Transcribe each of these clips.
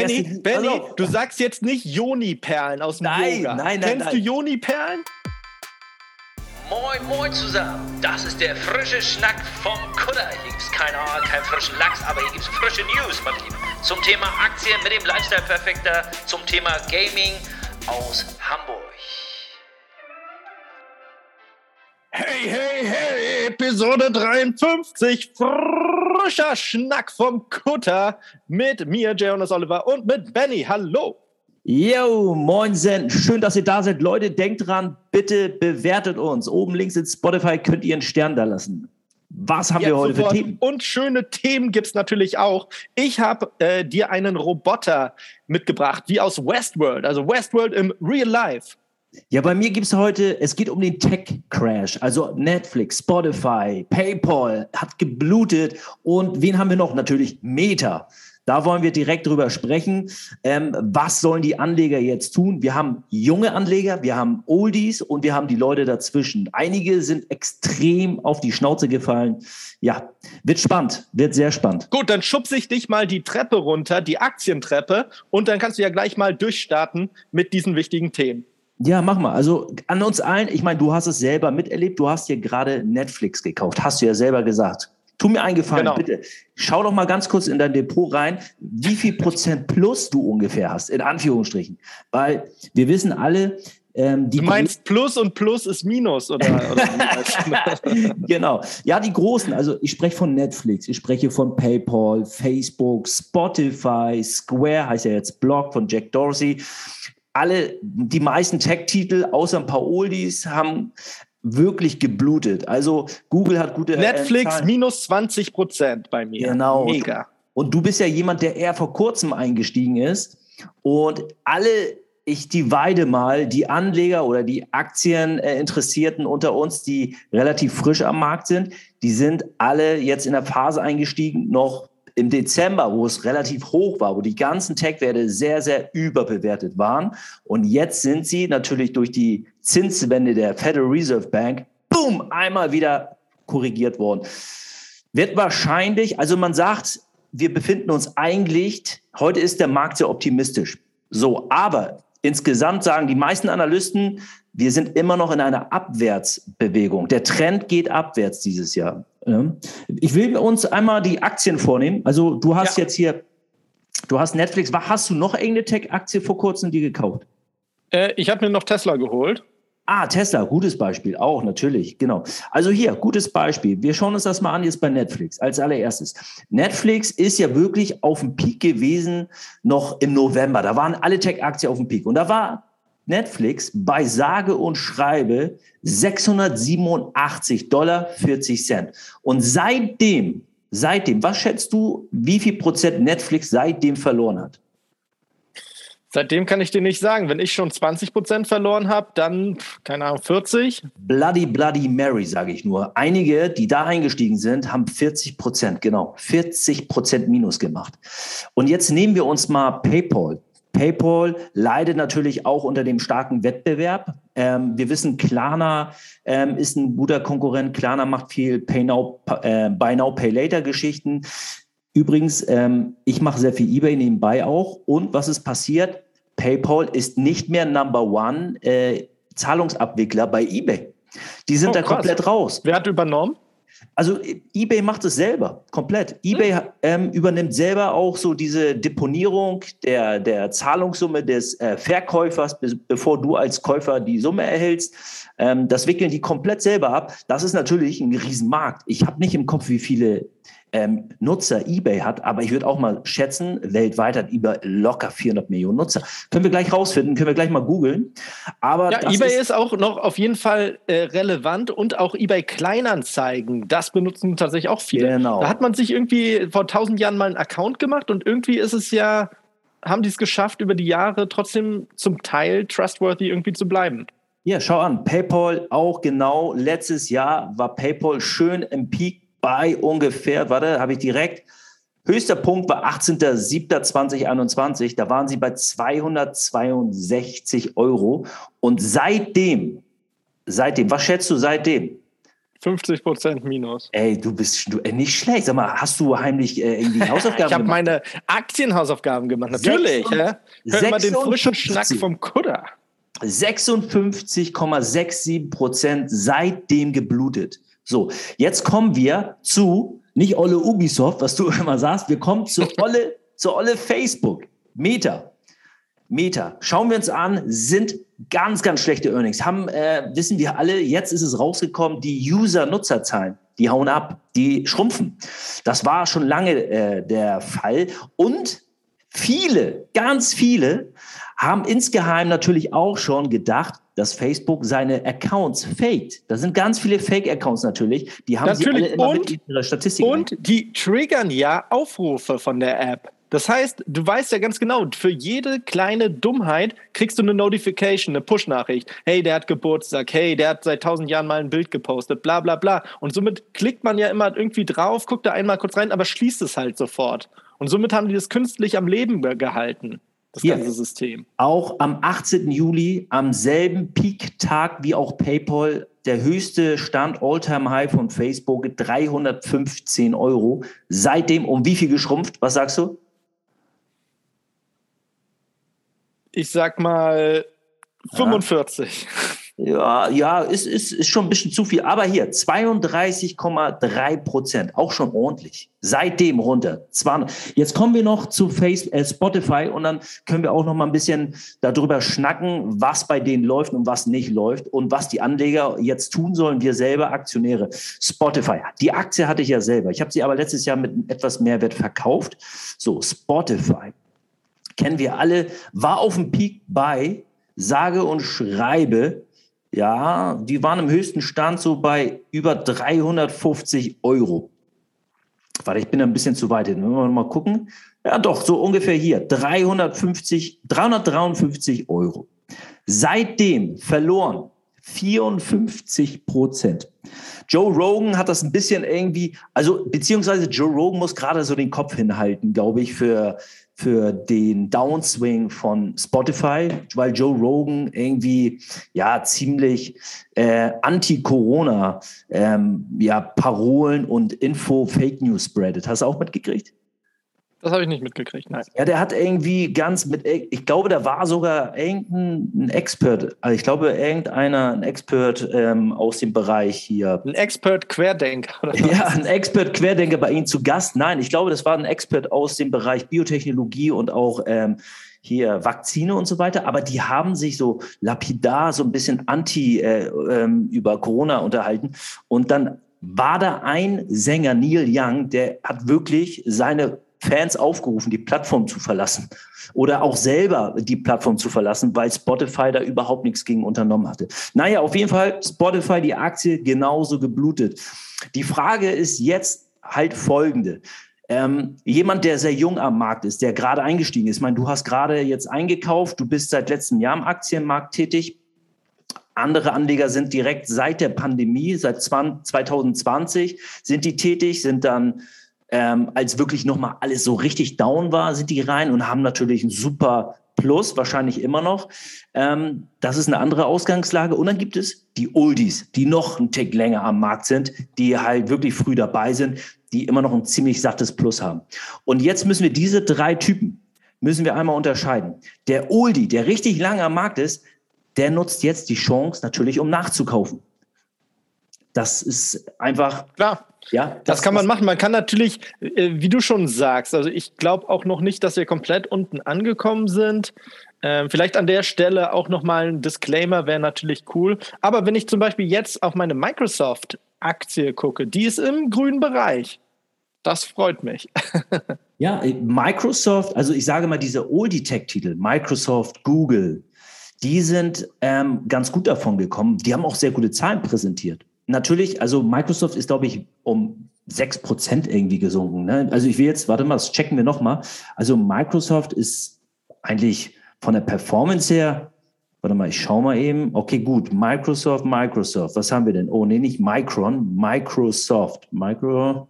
Benny, erste. Benny, also, du sagst jetzt nicht Joni-Perlen aus dem nein, Yoga. Nein, nein, Kennst nein. du Joni-Perlen? Moin, moin zusammen. Das ist der frische Schnack vom Kutter. Hier gibt's keine, keinen frischen Lachs, aber hier gibt's frische News, mein Lieben. Zum Thema Aktien mit dem Lifestyle-Perfekter, zum Thema Gaming aus Hamburg. Hey, hey, hey, Episode 53, frischer Schnack vom Kutter mit mir, Jonas Oliver und mit Benny. Hallo. Yo, moinsen. Schön, dass ihr da seid. Leute, denkt dran, bitte bewertet uns. Oben links in Spotify könnt ihr einen Stern da lassen. Was haben Jetzt wir heute sofort. für Themen? Und schöne Themen gibt es natürlich auch. Ich habe äh, dir einen Roboter mitgebracht, wie aus Westworld, also Westworld im Real Life. Ja, bei mir gibt es heute, es geht um den Tech-Crash. Also Netflix, Spotify, PayPal hat geblutet. Und wen haben wir noch? Natürlich Meta. Da wollen wir direkt drüber sprechen. Ähm, was sollen die Anleger jetzt tun? Wir haben junge Anleger, wir haben Oldies und wir haben die Leute dazwischen. Einige sind extrem auf die Schnauze gefallen. Ja, wird spannend, wird sehr spannend. Gut, dann schubse ich dich mal die Treppe runter, die Aktientreppe, und dann kannst du ja gleich mal durchstarten mit diesen wichtigen Themen. Ja, mach mal. Also an uns allen, ich meine, du hast es selber miterlebt, du hast dir gerade Netflix gekauft, hast du ja selber gesagt. Tu mir einen Gefallen, genau. bitte. Schau doch mal ganz kurz in dein Depot rein, wie viel Prozent plus du ungefähr hast, in Anführungsstrichen. Weil wir wissen alle, ähm, du meinst Plus und Plus ist Minus, oder? oder genau. Ja, die großen, also ich spreche von Netflix, ich spreche von PayPal, Facebook, Spotify, Square heißt ja jetzt Blog von Jack Dorsey alle, die meisten Tech-Titel, außer ein paar Oldies, haben wirklich geblutet. Also Google hat gute Netflix äh, minus 20 Prozent bei mir. Genau. Mega. Und du bist ja jemand, der eher vor kurzem eingestiegen ist. Und alle, ich divide mal die Anleger oder die Aktieninteressierten unter uns, die relativ frisch am Markt sind, die sind alle jetzt in der Phase eingestiegen, noch im Dezember, wo es relativ hoch war, wo die ganzen Tech-Werte sehr, sehr überbewertet waren. Und jetzt sind sie natürlich durch die Zinswende der Federal Reserve Bank, boom, einmal wieder korrigiert worden. Wird wahrscheinlich, also man sagt, wir befinden uns eigentlich, heute ist der Markt sehr optimistisch. So, aber insgesamt sagen die meisten Analysten, wir sind immer noch in einer Abwärtsbewegung. Der Trend geht abwärts dieses Jahr. Ich will uns einmal die Aktien vornehmen. Also du hast ja. jetzt hier, du hast Netflix. Hast du noch irgendeine Tech-Aktie vor kurzem die gekauft? Äh, ich habe mir noch Tesla geholt. Ah, Tesla, gutes Beispiel, auch natürlich, genau. Also hier, gutes Beispiel. Wir schauen uns das mal an jetzt bei Netflix als allererstes. Netflix ist ja wirklich auf dem Peak gewesen, noch im November. Da waren alle Tech-Aktien auf dem Peak. Und da war Netflix bei sage und schreibe 687 Dollar 40 Cent. Und seitdem, seitdem, was schätzt du, wie viel Prozent Netflix seitdem verloren hat? Seitdem kann ich dir nicht sagen. Wenn ich schon 20 Prozent verloren habe, dann, keine Ahnung, 40? Bloody, bloody Mary, sage ich nur. Einige, die da eingestiegen sind, haben 40 Prozent, genau, 40 Prozent Minus gemacht. Und jetzt nehmen wir uns mal PayPal. PayPal leidet natürlich auch unter dem starken Wettbewerb. Ähm, wir wissen, Klarna ähm, ist ein guter Konkurrent. Klarna macht viel Pay Now, äh, Buy Now, Pay Later Geschichten. Übrigens, ähm, ich mache sehr viel eBay nebenbei auch. Und was ist passiert? PayPal ist nicht mehr Number One äh, Zahlungsabwickler bei eBay. Die sind oh, da krass. komplett raus. Wer hat übernommen? Also eBay macht es selber, komplett. eBay hm. ähm, übernimmt selber auch so diese Deponierung der, der Zahlungssumme des äh, Verkäufers, be bevor du als Käufer die Summe erhältst. Ähm, das wickeln die komplett selber ab. Das ist natürlich ein Riesenmarkt. Ich habe nicht im Kopf, wie viele ähm, Nutzer eBay hat, aber ich würde auch mal schätzen, weltweit hat eBay locker 400 Millionen Nutzer. Können wir gleich rausfinden, können wir gleich mal googeln. Aber ja, eBay ist, ist, auch noch auf jeden Fall äh, relevant und auch eBay Kleinanzeigen, das benutzen tatsächlich auch viele. Genau. Da hat man sich irgendwie vor tausend Jahren mal einen Account gemacht und irgendwie ist es ja, haben die es geschafft, über die Jahre trotzdem zum Teil trustworthy irgendwie zu bleiben. Ja, schau an, PayPal auch genau letztes Jahr war PayPal schön im Peak bei ungefähr, warte, habe ich direkt, höchster Punkt war 18.07.2021, da waren sie bei 262 Euro und seitdem, seitdem, was schätzt du seitdem? 50 Prozent minus. Ey, du bist du, äh, nicht schlecht. Sag mal, hast du heimlich äh, irgendwie Hausaufgaben ich habe meine Aktienhausaufgaben gemacht, natürlich. Ja? Hör mal den frischen Schnack vom Kutter. 56,67 Prozent seitdem geblutet. So, jetzt kommen wir zu, nicht Olle Ubisoft, was du immer sagst, wir kommen zu Olle, zu Olle Facebook. Meta. Meta. Schauen wir uns an, sind ganz, ganz schlechte Earnings. Haben, äh, wissen wir alle, jetzt ist es rausgekommen, die User-Nutzerzahlen, die hauen ab, die schrumpfen. Das war schon lange äh, der Fall. Und viele, ganz viele haben insgeheim natürlich auch schon gedacht, dass Facebook seine Accounts faked. Da sind ganz viele Fake-Accounts natürlich. Die haben natürlich. sie alle immer und, mit ihrer Statistik. Und die triggern ja Aufrufe von der App. Das heißt, du weißt ja ganz genau, für jede kleine Dummheit kriegst du eine Notification, eine Push-Nachricht. Hey, der hat Geburtstag. Hey, der hat seit tausend Jahren mal ein Bild gepostet. Bla, bla, bla. Und somit klickt man ja immer irgendwie drauf, guckt da einmal kurz rein, aber schließt es halt sofort. Und somit haben die das künstlich am Leben gehalten das Hier, ganze System. Auch am 18. Juli, am selben Peak-Tag wie auch PayPal, der höchste Stand All-Time-High von Facebook, 315 Euro. Seitdem um wie viel geschrumpft? Was sagst du? Ich sag mal 45. Ja. Ja, ja, ist, ist, ist schon ein bisschen zu viel. Aber hier, 32,3 Prozent, auch schon ordentlich. Seitdem runter. Jetzt kommen wir noch zu Facebook, äh, Spotify und dann können wir auch noch mal ein bisschen darüber schnacken, was bei denen läuft und was nicht läuft und was die Anleger jetzt tun sollen, wir selber Aktionäre. Spotify, die Aktie hatte ich ja selber. Ich habe sie aber letztes Jahr mit etwas Mehrwert verkauft. So, Spotify, kennen wir alle, war auf dem Peak bei sage und schreibe ja, die waren im höchsten Stand so bei über 350 Euro. Warte, ich bin ein bisschen zu weit hin. Wenn wir mal gucken. Ja, doch, so ungefähr hier. 350, 353 Euro. Seitdem verloren 54 Prozent. Joe Rogan hat das ein bisschen irgendwie, also beziehungsweise Joe Rogan muss gerade so den Kopf hinhalten, glaube ich, für für den Downswing von Spotify, weil Joe Rogan irgendwie ja ziemlich äh, anti-Corona ähm, ja, Parolen und Info Fake News spreadet. Hast du auch mitgekriegt? Das habe ich nicht mitgekriegt, nein. Ja, der hat irgendwie ganz mit, ich glaube, da war sogar irgendein Expert, also ich glaube, irgendeiner, ein Expert ähm, aus dem Bereich hier. Ein Expert-Querdenker? Ja, ein Expert-Querdenker bei Ihnen zu Gast. Nein, ich glaube, das war ein Expert aus dem Bereich Biotechnologie und auch ähm, hier Vakzine und so weiter, aber die haben sich so lapidar so ein bisschen anti äh, ähm, über Corona unterhalten und dann war da ein Sänger, Neil Young, der hat wirklich seine Fans aufgerufen, die Plattform zu verlassen oder auch selber die Plattform zu verlassen, weil Spotify da überhaupt nichts gegen unternommen hatte. Naja, auf jeden Fall Spotify, die Aktie genauso geblutet. Die Frage ist jetzt halt folgende. Ähm, jemand, der sehr jung am Markt ist, der gerade eingestiegen ist, ich meine, du hast gerade jetzt eingekauft, du bist seit letztem Jahr im Aktienmarkt tätig. Andere Anleger sind direkt seit der Pandemie, seit 2020, sind die tätig, sind dann ähm, als wirklich nochmal alles so richtig down war, sind die rein und haben natürlich ein super Plus, wahrscheinlich immer noch. Ähm, das ist eine andere Ausgangslage. Und dann gibt es die Oldies, die noch einen Tick länger am Markt sind, die halt wirklich früh dabei sind, die immer noch ein ziemlich sattes Plus haben. Und jetzt müssen wir diese drei Typen, müssen wir einmal unterscheiden. Der Oldie, der richtig lange am Markt ist, der nutzt jetzt die Chance natürlich, um nachzukaufen. Das ist einfach. Klar. Ja, das, das kann man machen. Man kann natürlich, äh, wie du schon sagst, also ich glaube auch noch nicht, dass wir komplett unten angekommen sind. Ähm, vielleicht an der Stelle auch nochmal ein Disclaimer wäre natürlich cool. Aber wenn ich zum Beispiel jetzt auf meine Microsoft-Aktie gucke, die ist im grünen Bereich. Das freut mich. ja, äh, Microsoft, also ich sage mal, diese Oldie-Tech-Titel, Microsoft, Google, die sind ähm, ganz gut davon gekommen. Die haben auch sehr gute Zahlen präsentiert natürlich, also Microsoft ist, glaube ich, um sechs Prozent irgendwie gesunken. Ne? Also ich will jetzt, warte mal, das checken wir nochmal. Also Microsoft ist eigentlich von der Performance her, warte mal, ich schaue mal eben. Okay, gut, Microsoft, Microsoft, was haben wir denn? Oh, nee, nicht Micron, Microsoft. Micro.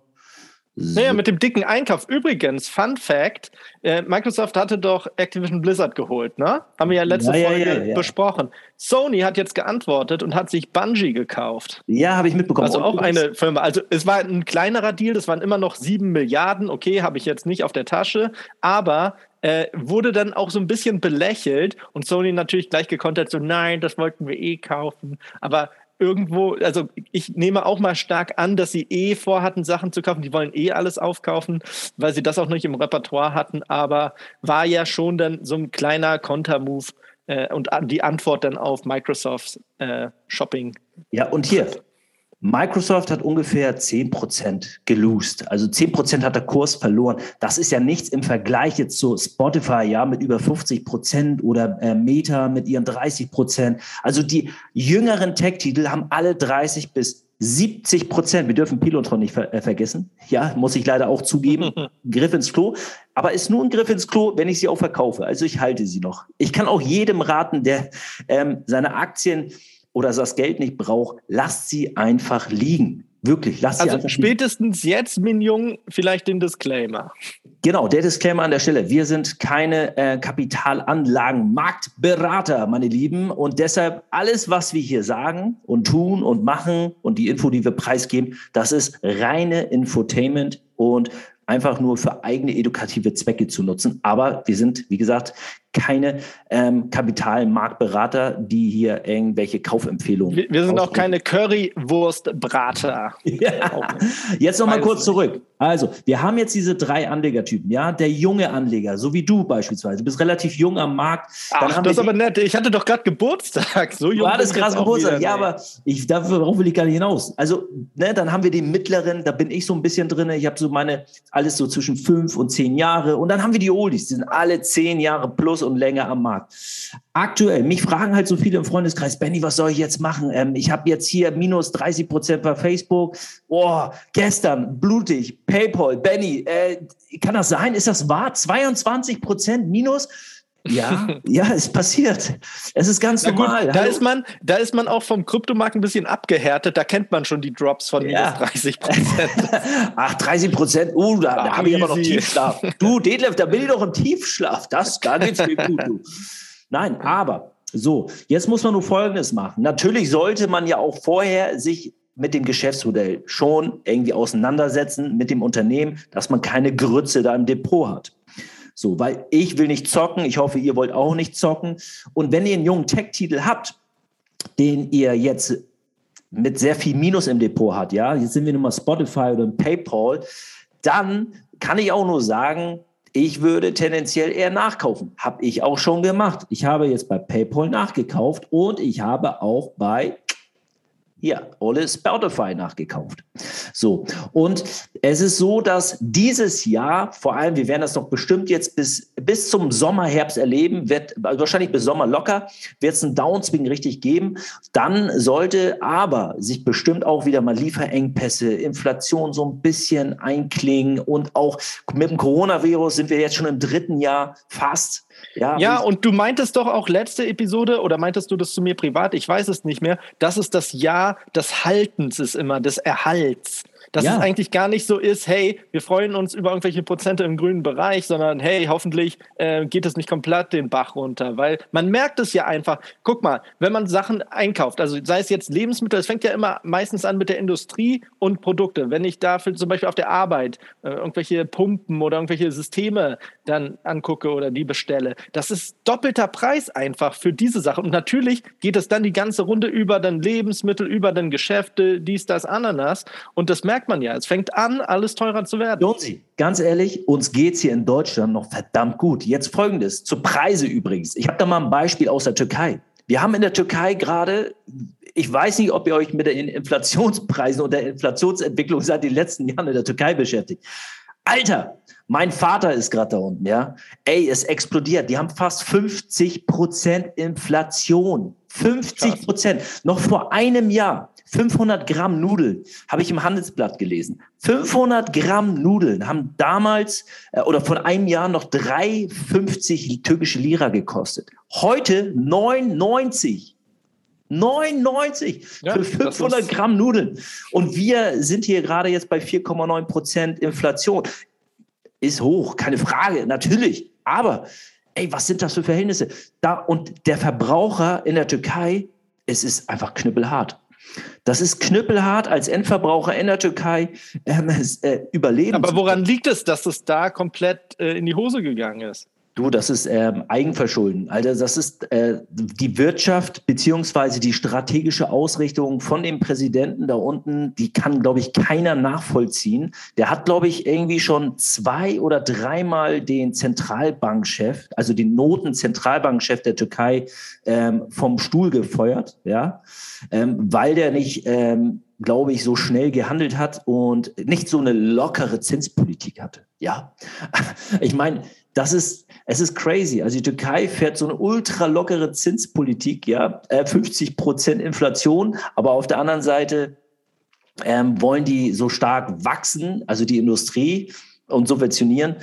Naja, mit dem dicken Einkauf. Übrigens, Fun Fact: äh, Microsoft hatte doch Activision Blizzard geholt, ne? Haben wir ja letzte ja, Folge ja, ja, besprochen. Sony hat jetzt geantwortet und hat sich Bungie gekauft. Ja, habe ich mitbekommen. Also auch eine Firma. Also es war ein kleinerer Deal, das waren immer noch sieben Milliarden. Okay, habe ich jetzt nicht auf der Tasche, aber äh, wurde dann auch so ein bisschen belächelt und Sony natürlich gleich gekontert, so nein, das wollten wir eh kaufen. Aber irgendwo, also ich nehme auch mal stark an, dass sie eh vorhatten, Sachen zu kaufen. Die wollen eh alles aufkaufen, weil sie das auch nicht im Repertoire hatten. Aber war ja schon dann so ein kleiner Kontermove äh, und die Antwort dann auf Microsofts äh, Shopping. Ja, und hier, Microsoft hat ungefähr 10% gelost. Also 10% hat der Kurs verloren. Das ist ja nichts im Vergleich jetzt zu Spotify, ja, mit über 50% oder äh, Meta mit ihren 30%. Also die jüngeren Tech-Titel haben alle 30 bis 70 Prozent, wir dürfen Pilotron nicht ver äh, vergessen. Ja, muss ich leider auch zugeben. Griff ins Klo. Aber ist nur ein Griff ins Klo, wenn ich sie auch verkaufe. Also ich halte sie noch. Ich kann auch jedem raten, der ähm, seine Aktien oder das Geld nicht braucht, lasst sie einfach liegen. Wirklich, lasst also sie einfach spätestens liegen. jetzt, Mignon, vielleicht den Disclaimer. Genau, der Disclaimer an der Stelle. Wir sind keine äh, Kapitalanlagen-Marktberater, meine Lieben. Und deshalb alles, was wir hier sagen und tun und machen und die Info, die wir preisgeben, das ist reine Infotainment und einfach nur für eigene edukative Zwecke zu nutzen. Aber wir sind, wie gesagt, keine ähm, Kapitalmarktberater, die hier irgendwelche Kaufempfehlungen. Wir, wir sind auch keine Currywurstbrater. Ja. Jetzt noch mal kurz zurück. Also, wir haben jetzt diese drei Anlegertypen, ja. Der junge Anleger, so wie du beispielsweise. Du bist relativ jung am Markt. Ach, das ist aber nett. Ich hatte doch gerade Geburtstag. So jung. War das krass Geburtstag? Ja, aber ich, darauf will ich gar nicht hinaus. Also, ne, dann haben wir den mittleren, da bin ich so ein bisschen drin. Ich habe so meine, alles so zwischen fünf und zehn Jahre. Und dann haben wir die Oldies, die sind alle zehn Jahre plus und länger am Markt. Aktuell, mich fragen halt so viele im Freundeskreis, Benny, was soll ich jetzt machen? Ähm, ich habe jetzt hier minus 30 Prozent bei Facebook. Oh, gestern blutig, PayPal, Benny, äh, kann das sein? Ist das wahr? 22 Prozent minus? Ja, ja, es passiert. Es ist ganz normal. da ist man, da ist man auch vom Kryptomarkt ein bisschen abgehärtet. Da kennt man schon die Drops von ja. minus 30 Prozent. Ach, 30 Prozent. Uh, da, da habe ich aber noch Tiefschlaf. Du, Detlef, da bin ich doch im Tiefschlaf. Das, da geht's mir gut. Du. Nein, aber so, jetzt muss man nur Folgendes machen. Natürlich sollte man ja auch vorher sich mit dem Geschäftsmodell schon irgendwie auseinandersetzen mit dem Unternehmen, dass man keine Grütze da im Depot hat. So, weil ich will nicht zocken. Ich hoffe, ihr wollt auch nicht zocken. Und wenn ihr einen jungen Tech-Titel habt, den ihr jetzt mit sehr viel Minus im Depot habt, ja, jetzt sind wir nun mal Spotify oder PayPal, dann kann ich auch nur sagen, ich würde tendenziell eher nachkaufen. Habe ich auch schon gemacht. Ich habe jetzt bei PayPal nachgekauft und ich habe auch bei hier, Ole Spotify nachgekauft. So, und es ist so, dass dieses Jahr, vor allem, wir werden das doch bestimmt jetzt bis, bis zum Sommer, Herbst erleben, wird also wahrscheinlich bis Sommer locker, wird es einen Downswing richtig geben. Dann sollte aber sich bestimmt auch wieder mal Lieferengpässe, Inflation so ein bisschen einklingen und auch mit dem Coronavirus sind wir jetzt schon im dritten Jahr fast ja, ja und du meintest doch auch letzte Episode oder meintest du das zu mir privat? Ich weiß es nicht mehr. Das ist das Jahr des Haltens ist immer, des Erhalts. Dass ja. es eigentlich gar nicht so ist, hey, wir freuen uns über irgendwelche Prozente im grünen Bereich, sondern hey, hoffentlich äh, geht es nicht komplett den Bach runter. Weil man merkt es ja einfach. Guck mal, wenn man Sachen einkauft, also sei es jetzt Lebensmittel, es fängt ja immer meistens an mit der Industrie und Produkte. Wenn ich dafür zum Beispiel auf der Arbeit äh, irgendwelche Pumpen oder irgendwelche Systeme dann angucke oder die bestelle, das ist doppelter Preis einfach für diese Sache. Und natürlich geht es dann die ganze Runde über dann Lebensmittel, über dann Geschäfte, dies, das, Ananas. Und das merkt merkt man ja. Es fängt an, alles teurer zu werden. Jonesy, ganz ehrlich, uns geht es hier in Deutschland noch verdammt gut. Jetzt folgendes, zu Preise übrigens. Ich habe da mal ein Beispiel aus der Türkei. Wir haben in der Türkei gerade, ich weiß nicht, ob ihr euch mit den Inflationspreisen und der Inflationsentwicklung seit den letzten Jahren in der Türkei beschäftigt. Alter, mein Vater ist gerade da unten, ja. Ey, es explodiert. Die haben fast 50 Prozent Inflation. 50 Prozent. Noch vor einem Jahr 500 Gramm Nudeln habe ich im Handelsblatt gelesen. 500 Gramm Nudeln haben damals äh, oder von einem Jahr noch 3,50 türkische Lira gekostet. Heute 9,90. 99 ja, für 500 Gramm Nudeln. Und wir sind hier gerade jetzt bei 4,9 Prozent Inflation. Ist hoch, keine Frage, natürlich. Aber, ey, was sind das für Verhältnisse? Da, und der Verbraucher in der Türkei, es ist einfach knüppelhart. Das ist knüppelhart als Endverbraucher in der Türkei ähm, äh, überleben. Aber woran liegt es, dass es da komplett äh, in die Hose gegangen ist? Du, das ist ähm, Eigenverschulden. Also das ist äh, die Wirtschaft beziehungsweise die strategische Ausrichtung von dem Präsidenten da unten, die kann, glaube ich, keiner nachvollziehen. Der hat, glaube ich, irgendwie schon zwei oder dreimal den Zentralbankchef, also den Notenzentralbankchef der Türkei, ähm, vom Stuhl gefeuert, ja, ähm, weil der nicht ähm, glaube ich, so schnell gehandelt hat und nicht so eine lockere Zinspolitik hatte. Ja, ich meine, das ist, es ist crazy. Also die Türkei fährt so eine ultra lockere Zinspolitik, ja, 50 äh, Prozent Inflation, aber auf der anderen Seite ähm, wollen die so stark wachsen, also die Industrie und subventionieren.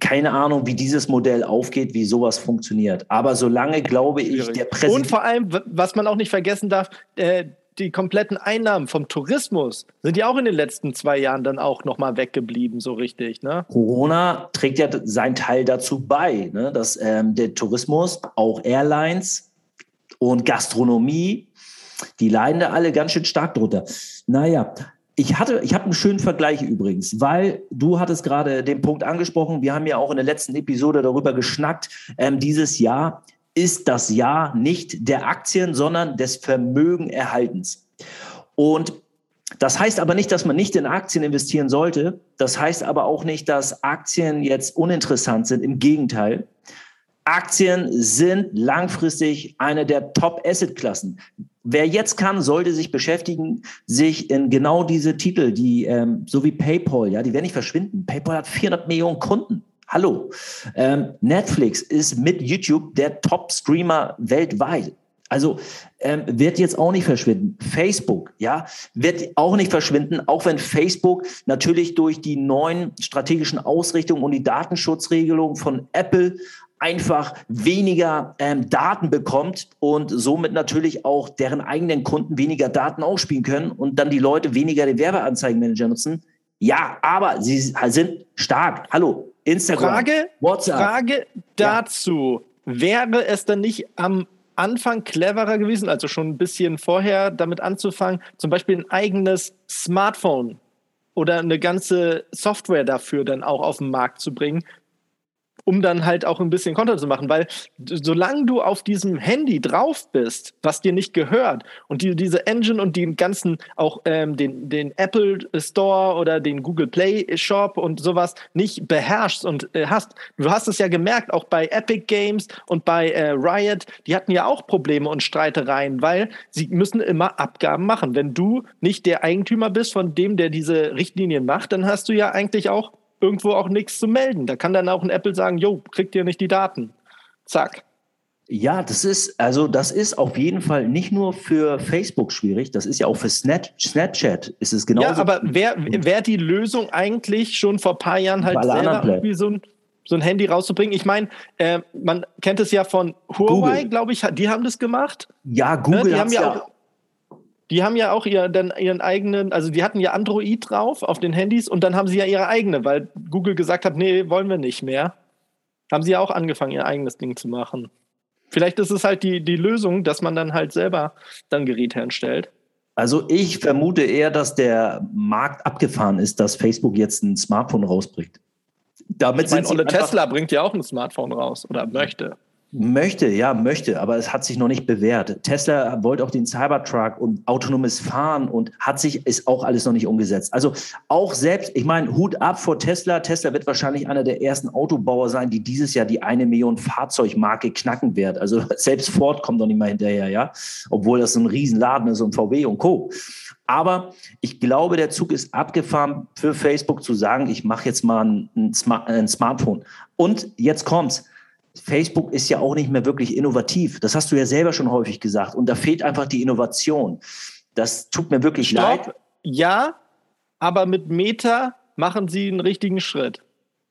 Keine Ahnung, wie dieses Modell aufgeht, wie sowas funktioniert. Aber solange glaube ich, der Präsident. Und vor allem, was man auch nicht vergessen darf, äh, die kompletten Einnahmen vom Tourismus sind ja auch in den letzten zwei Jahren dann auch nochmal weggeblieben, so richtig. Ne? Corona trägt ja seinen Teil dazu bei, ne? dass ähm, der Tourismus, auch Airlines und Gastronomie, die leiden da alle ganz schön stark drunter. Naja, ich hatte, ich habe einen schönen Vergleich übrigens, weil du hattest gerade den Punkt angesprochen. Wir haben ja auch in der letzten Episode darüber geschnackt. Ähm, dieses Jahr ist das Jahr nicht der Aktien, sondern des Vermögenerhaltens. Und das heißt aber nicht, dass man nicht in Aktien investieren sollte. Das heißt aber auch nicht, dass Aktien jetzt uninteressant sind. Im Gegenteil. Aktien sind langfristig eine der Top-Asset-Klassen. Wer jetzt kann, sollte sich beschäftigen, sich in genau diese Titel, die ähm, so wie PayPal, ja, die werden nicht verschwinden. PayPal hat 400 Millionen Kunden. Hallo. Ähm, Netflix ist mit YouTube der Top-Streamer weltweit. Also ähm, wird jetzt auch nicht verschwinden. Facebook, ja, wird auch nicht verschwinden, auch wenn Facebook natürlich durch die neuen strategischen Ausrichtungen und die Datenschutzregelung von Apple einfach weniger ähm, Daten bekommt und somit natürlich auch deren eigenen Kunden weniger Daten ausspielen können und dann die Leute weniger den Werbeanzeigenmanager nutzen. Ja, aber sie sind stark. Hallo, Instagram, Frage, WhatsApp. Frage dazu. Ja. Wäre es dann nicht am Anfang cleverer gewesen, also schon ein bisschen vorher damit anzufangen, zum Beispiel ein eigenes Smartphone oder eine ganze Software dafür dann auch auf den Markt zu bringen, um dann halt auch ein bisschen Content zu machen. Weil solange du auf diesem Handy drauf bist, was dir nicht gehört, und die, diese Engine und den ganzen, auch ähm, den, den Apple Store oder den Google Play Shop und sowas nicht beherrschst und äh, hast, du hast es ja gemerkt, auch bei Epic Games und bei äh, Riot, die hatten ja auch Probleme und Streitereien, weil sie müssen immer Abgaben machen. Wenn du nicht der Eigentümer bist von dem, der diese Richtlinien macht, dann hast du ja eigentlich auch irgendwo auch nichts zu melden. Da kann dann auch ein Apple sagen, jo, kriegt ihr nicht die Daten. Zack. Ja, das ist, also das ist auf jeden Fall nicht nur für Facebook schwierig, das ist ja auch für Snapchat ist es genauso. Ja, aber wäre wär die Lösung eigentlich schon vor ein paar Jahren halt selber irgendwie so ein, so ein Handy rauszubringen? Ich meine, äh, man kennt es ja von Huawei, glaube ich, die haben das gemacht. Ja, Google ne? die haben ja auch die haben ja auch ihr, dann ihren eigenen, also die hatten ja Android drauf auf den Handys und dann haben sie ja ihre eigene, weil Google gesagt hat, nee, wollen wir nicht mehr. Haben sie ja auch angefangen, ihr eigenes Ding zu machen. Vielleicht ist es halt die, die Lösung, dass man dann halt selber dann Gerät herstellt. Also ich vermute eher, dass der Markt abgefahren ist, dass Facebook jetzt ein Smartphone rausbringt. Damit ich meine, Olle Tesla bringt ja auch ein Smartphone raus oder möchte. Möchte, ja, möchte, aber es hat sich noch nicht bewährt. Tesla wollte auch den Cybertruck und autonomes Fahren und hat sich, ist auch alles noch nicht umgesetzt. Also auch selbst, ich meine, Hut ab vor Tesla. Tesla wird wahrscheinlich einer der ersten Autobauer sein, die dieses Jahr die eine Million Fahrzeugmarke knacken wird. Also selbst Ford kommt noch nicht mal hinterher, ja, obwohl das ein Riesenladen ist und VW und Co. Aber ich glaube, der Zug ist abgefahren für Facebook zu sagen, ich mache jetzt mal ein, ein Smartphone. Und jetzt kommt's Facebook ist ja auch nicht mehr wirklich innovativ. Das hast du ja selber schon häufig gesagt. Und da fehlt einfach die Innovation. Das tut mir wirklich Stopp. leid. Ja, aber mit Meta machen sie einen richtigen Schritt.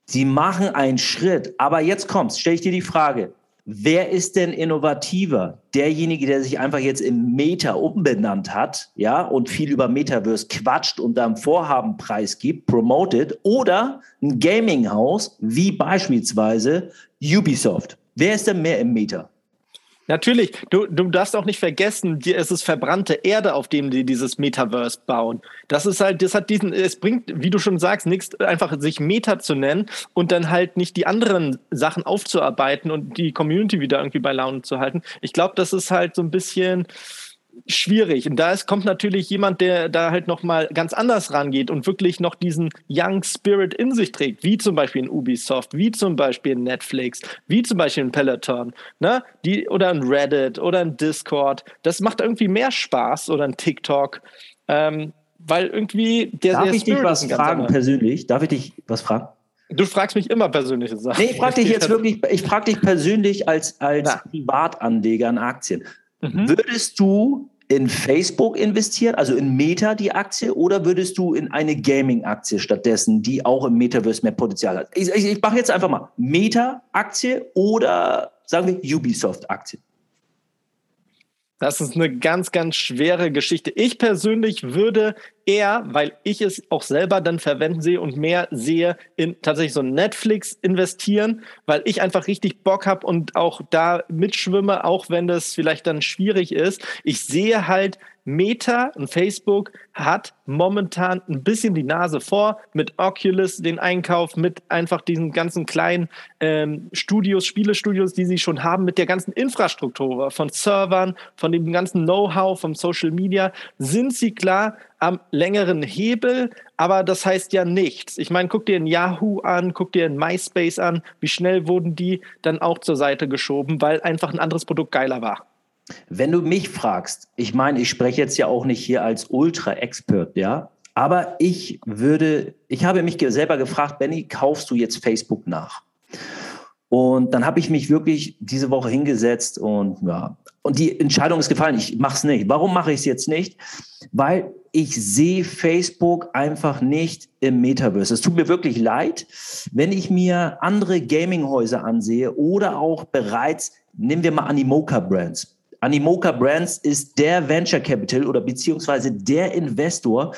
Sie machen einen Schritt. Aber jetzt kommt's. Stelle ich dir die Frage. wer ist denn innovativer? Derjenige, der sich einfach jetzt im Meta umbenannt hat, ja, und viel über Metaverse quatscht und da einen Vorhabenpreis gibt, promoted, oder ein Gaming-Haus wie beispielsweise Ubisoft. Wer ist denn mehr im Meta? Natürlich, du, du darfst auch nicht vergessen, es ist verbrannte Erde, auf dem die dieses Metaverse bauen. Das ist halt, das hat diesen, es bringt, wie du schon sagst, nichts, einfach sich Meta zu nennen und dann halt nicht die anderen Sachen aufzuarbeiten und die Community wieder irgendwie bei Laune zu halten. Ich glaube, das ist halt so ein bisschen, schwierig. Und da ist, kommt natürlich jemand, der da halt noch mal ganz anders rangeht und wirklich noch diesen Young Spirit in sich trägt, wie zum Beispiel in Ubisoft, wie zum Beispiel in Netflix, wie zum Beispiel in Peloton, ne? Die, oder in Reddit oder in Discord. Das macht irgendwie mehr Spaß oder in TikTok. Ähm, weil irgendwie der Darf der ich Spirit dich was fragen persönlich? Darf ich dich was fragen? Du fragst mich immer persönliche Sachen. Nee, ich frage dich jetzt wirklich, ich frage dich persönlich als, als Privatanleger in Aktien. Mhm. Würdest du in Facebook investieren, also in Meta die Aktie, oder würdest du in eine Gaming-Aktie stattdessen, die auch im Metaverse mehr Potenzial hat? Ich, ich, ich mache jetzt einfach mal Meta-Aktie oder sagen wir Ubisoft-Aktie. Das ist eine ganz, ganz schwere Geschichte. Ich persönlich würde eher, weil ich es auch selber dann verwenden sehe und mehr sehe, in tatsächlich so Netflix investieren, weil ich einfach richtig Bock habe und auch da mitschwimme, auch wenn das vielleicht dann schwierig ist. Ich sehe halt, Meta und Facebook hat momentan ein bisschen die Nase vor mit Oculus, den Einkauf, mit einfach diesen ganzen kleinen ähm, Studios, Spielestudios, die sie schon haben, mit der ganzen Infrastruktur von Servern, von dem ganzen Know-how, vom Social Media, sind sie klar am längeren Hebel, aber das heißt ja nichts. Ich meine, guck dir in Yahoo an, guck dir in MySpace an, wie schnell wurden die dann auch zur Seite geschoben, weil einfach ein anderes Produkt geiler war. Wenn du mich fragst, ich meine, ich spreche jetzt ja auch nicht hier als Ultra-Expert, ja, aber ich würde, ich habe mich selber gefragt, Benny, kaufst du jetzt Facebook nach? Und dann habe ich mich wirklich diese Woche hingesetzt und ja, und die Entscheidung ist gefallen, ich mache es nicht. Warum mache ich es jetzt nicht? Weil ich sehe Facebook einfach nicht im Metaverse. Es tut mir wirklich leid, wenn ich mir andere Gaminghäuser ansehe oder auch bereits, nehmen wir mal Animoca Brands. Animoca Brands ist der Venture Capital oder beziehungsweise der Investor,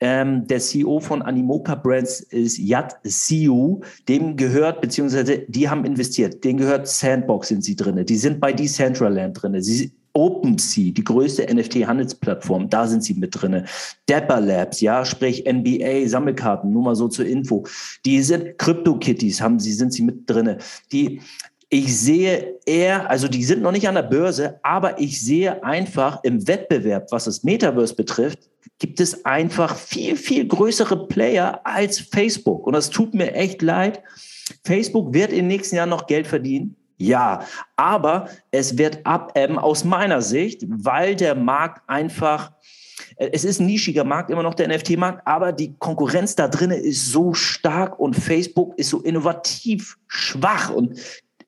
ähm, der CEO von Animoca Brands ist Yat Siu. Dem gehört, beziehungsweise die haben investiert. Den gehört Sandbox sind sie drinne. Die sind bei Decentraland drinne. Sie, OpenSea, die größte NFT-Handelsplattform, da sind sie mit drinne. Dapper Labs, ja, sprich NBA, Sammelkarten, nur mal so zur Info. Die sind CryptoKitties, haben sie, sind sie mit drinne. Die ich sehe eher, also die sind noch nicht an der Börse, aber ich sehe einfach im Wettbewerb, was das Metaverse betrifft, gibt es einfach viel, viel größere Player als Facebook. Und das tut mir echt leid. Facebook wird in den nächsten Jahren noch Geld verdienen. Ja, aber es wird abebben aus meiner Sicht, weil der Markt einfach, es ist ein nischiger Markt, immer noch der NFT-Markt, aber die Konkurrenz da drinnen ist so stark und Facebook ist so innovativ schwach. Und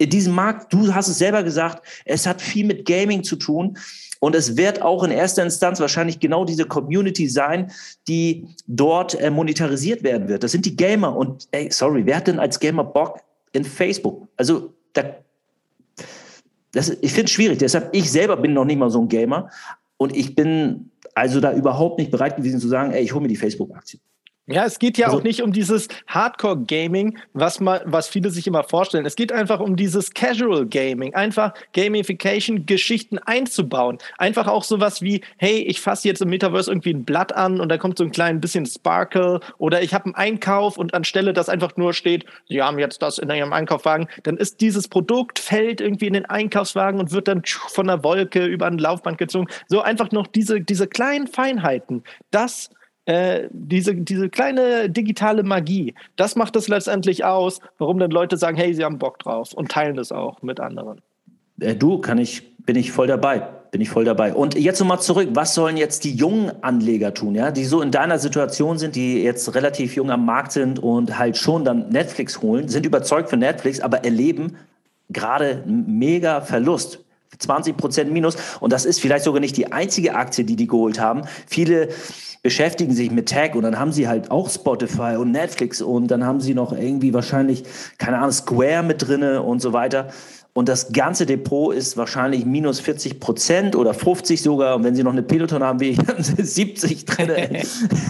in diesem Markt, du hast es selber gesagt, es hat viel mit Gaming zu tun. Und es wird auch in erster Instanz wahrscheinlich genau diese Community sein, die dort äh, monetarisiert werden wird. Das sind die Gamer. Und ey, sorry, wer hat denn als Gamer Bock in Facebook? Also, da, das, ich finde es schwierig. Deshalb, ich selber bin noch nicht mal so ein Gamer. Und ich bin also da überhaupt nicht bereit gewesen zu sagen, ey, ich hole mir die Facebook-Aktie. Ja, es geht ja also, auch nicht um dieses Hardcore-Gaming, was, was viele sich immer vorstellen. Es geht einfach um dieses Casual-Gaming, einfach Gamification-Geschichten einzubauen. Einfach auch sowas wie, hey, ich fasse jetzt im Metaverse irgendwie ein Blatt an und da kommt so ein klein bisschen Sparkle oder ich habe einen Einkauf und anstelle, dass einfach nur steht, Sie haben jetzt das in Ihrem Einkaufswagen, dann ist dieses Produkt, fällt irgendwie in den Einkaufswagen und wird dann von der Wolke über ein Laufband gezogen. So einfach noch diese, diese kleinen Feinheiten. Das äh, diese, diese kleine digitale Magie, das macht es letztendlich aus, warum dann Leute sagen, hey, sie haben Bock drauf und teilen das auch mit anderen. Äh, du, kann ich, bin ich voll dabei. Bin ich voll dabei. Und jetzt nochmal zurück, was sollen jetzt die jungen Anleger tun, ja, die so in deiner Situation sind, die jetzt relativ jung am Markt sind und halt schon dann Netflix holen, sind überzeugt von Netflix, aber erleben gerade einen mega Verlust. 20 Prozent Minus. Und das ist vielleicht sogar nicht die einzige Aktie, die die geholt haben. Viele beschäftigen sich mit Tech und dann haben sie halt auch Spotify und Netflix und dann haben sie noch irgendwie wahrscheinlich, keine Ahnung, Square mit drinne und so weiter. und das ganze Depot ist wahrscheinlich minus 40 Prozent oder 50 sogar. Und wenn Sie noch eine Peloton haben, wie ich, dann sind 70 drin.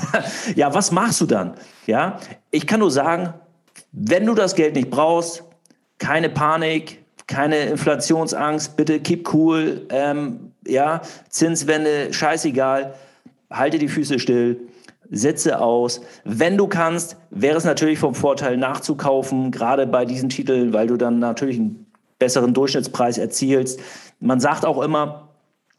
ja, was machst du dann? Ja, ich kann nur sagen, wenn du das Geld nicht brauchst, keine Panik, keine Inflationsangst, bitte keep cool, ähm, ja, Zinswende, scheißegal, halte die Füße still, setze aus. Wenn du kannst, wäre es natürlich vom Vorteil nachzukaufen, gerade bei diesen Titeln, weil du dann natürlich einen besseren Durchschnittspreis erzielst. Man sagt auch immer,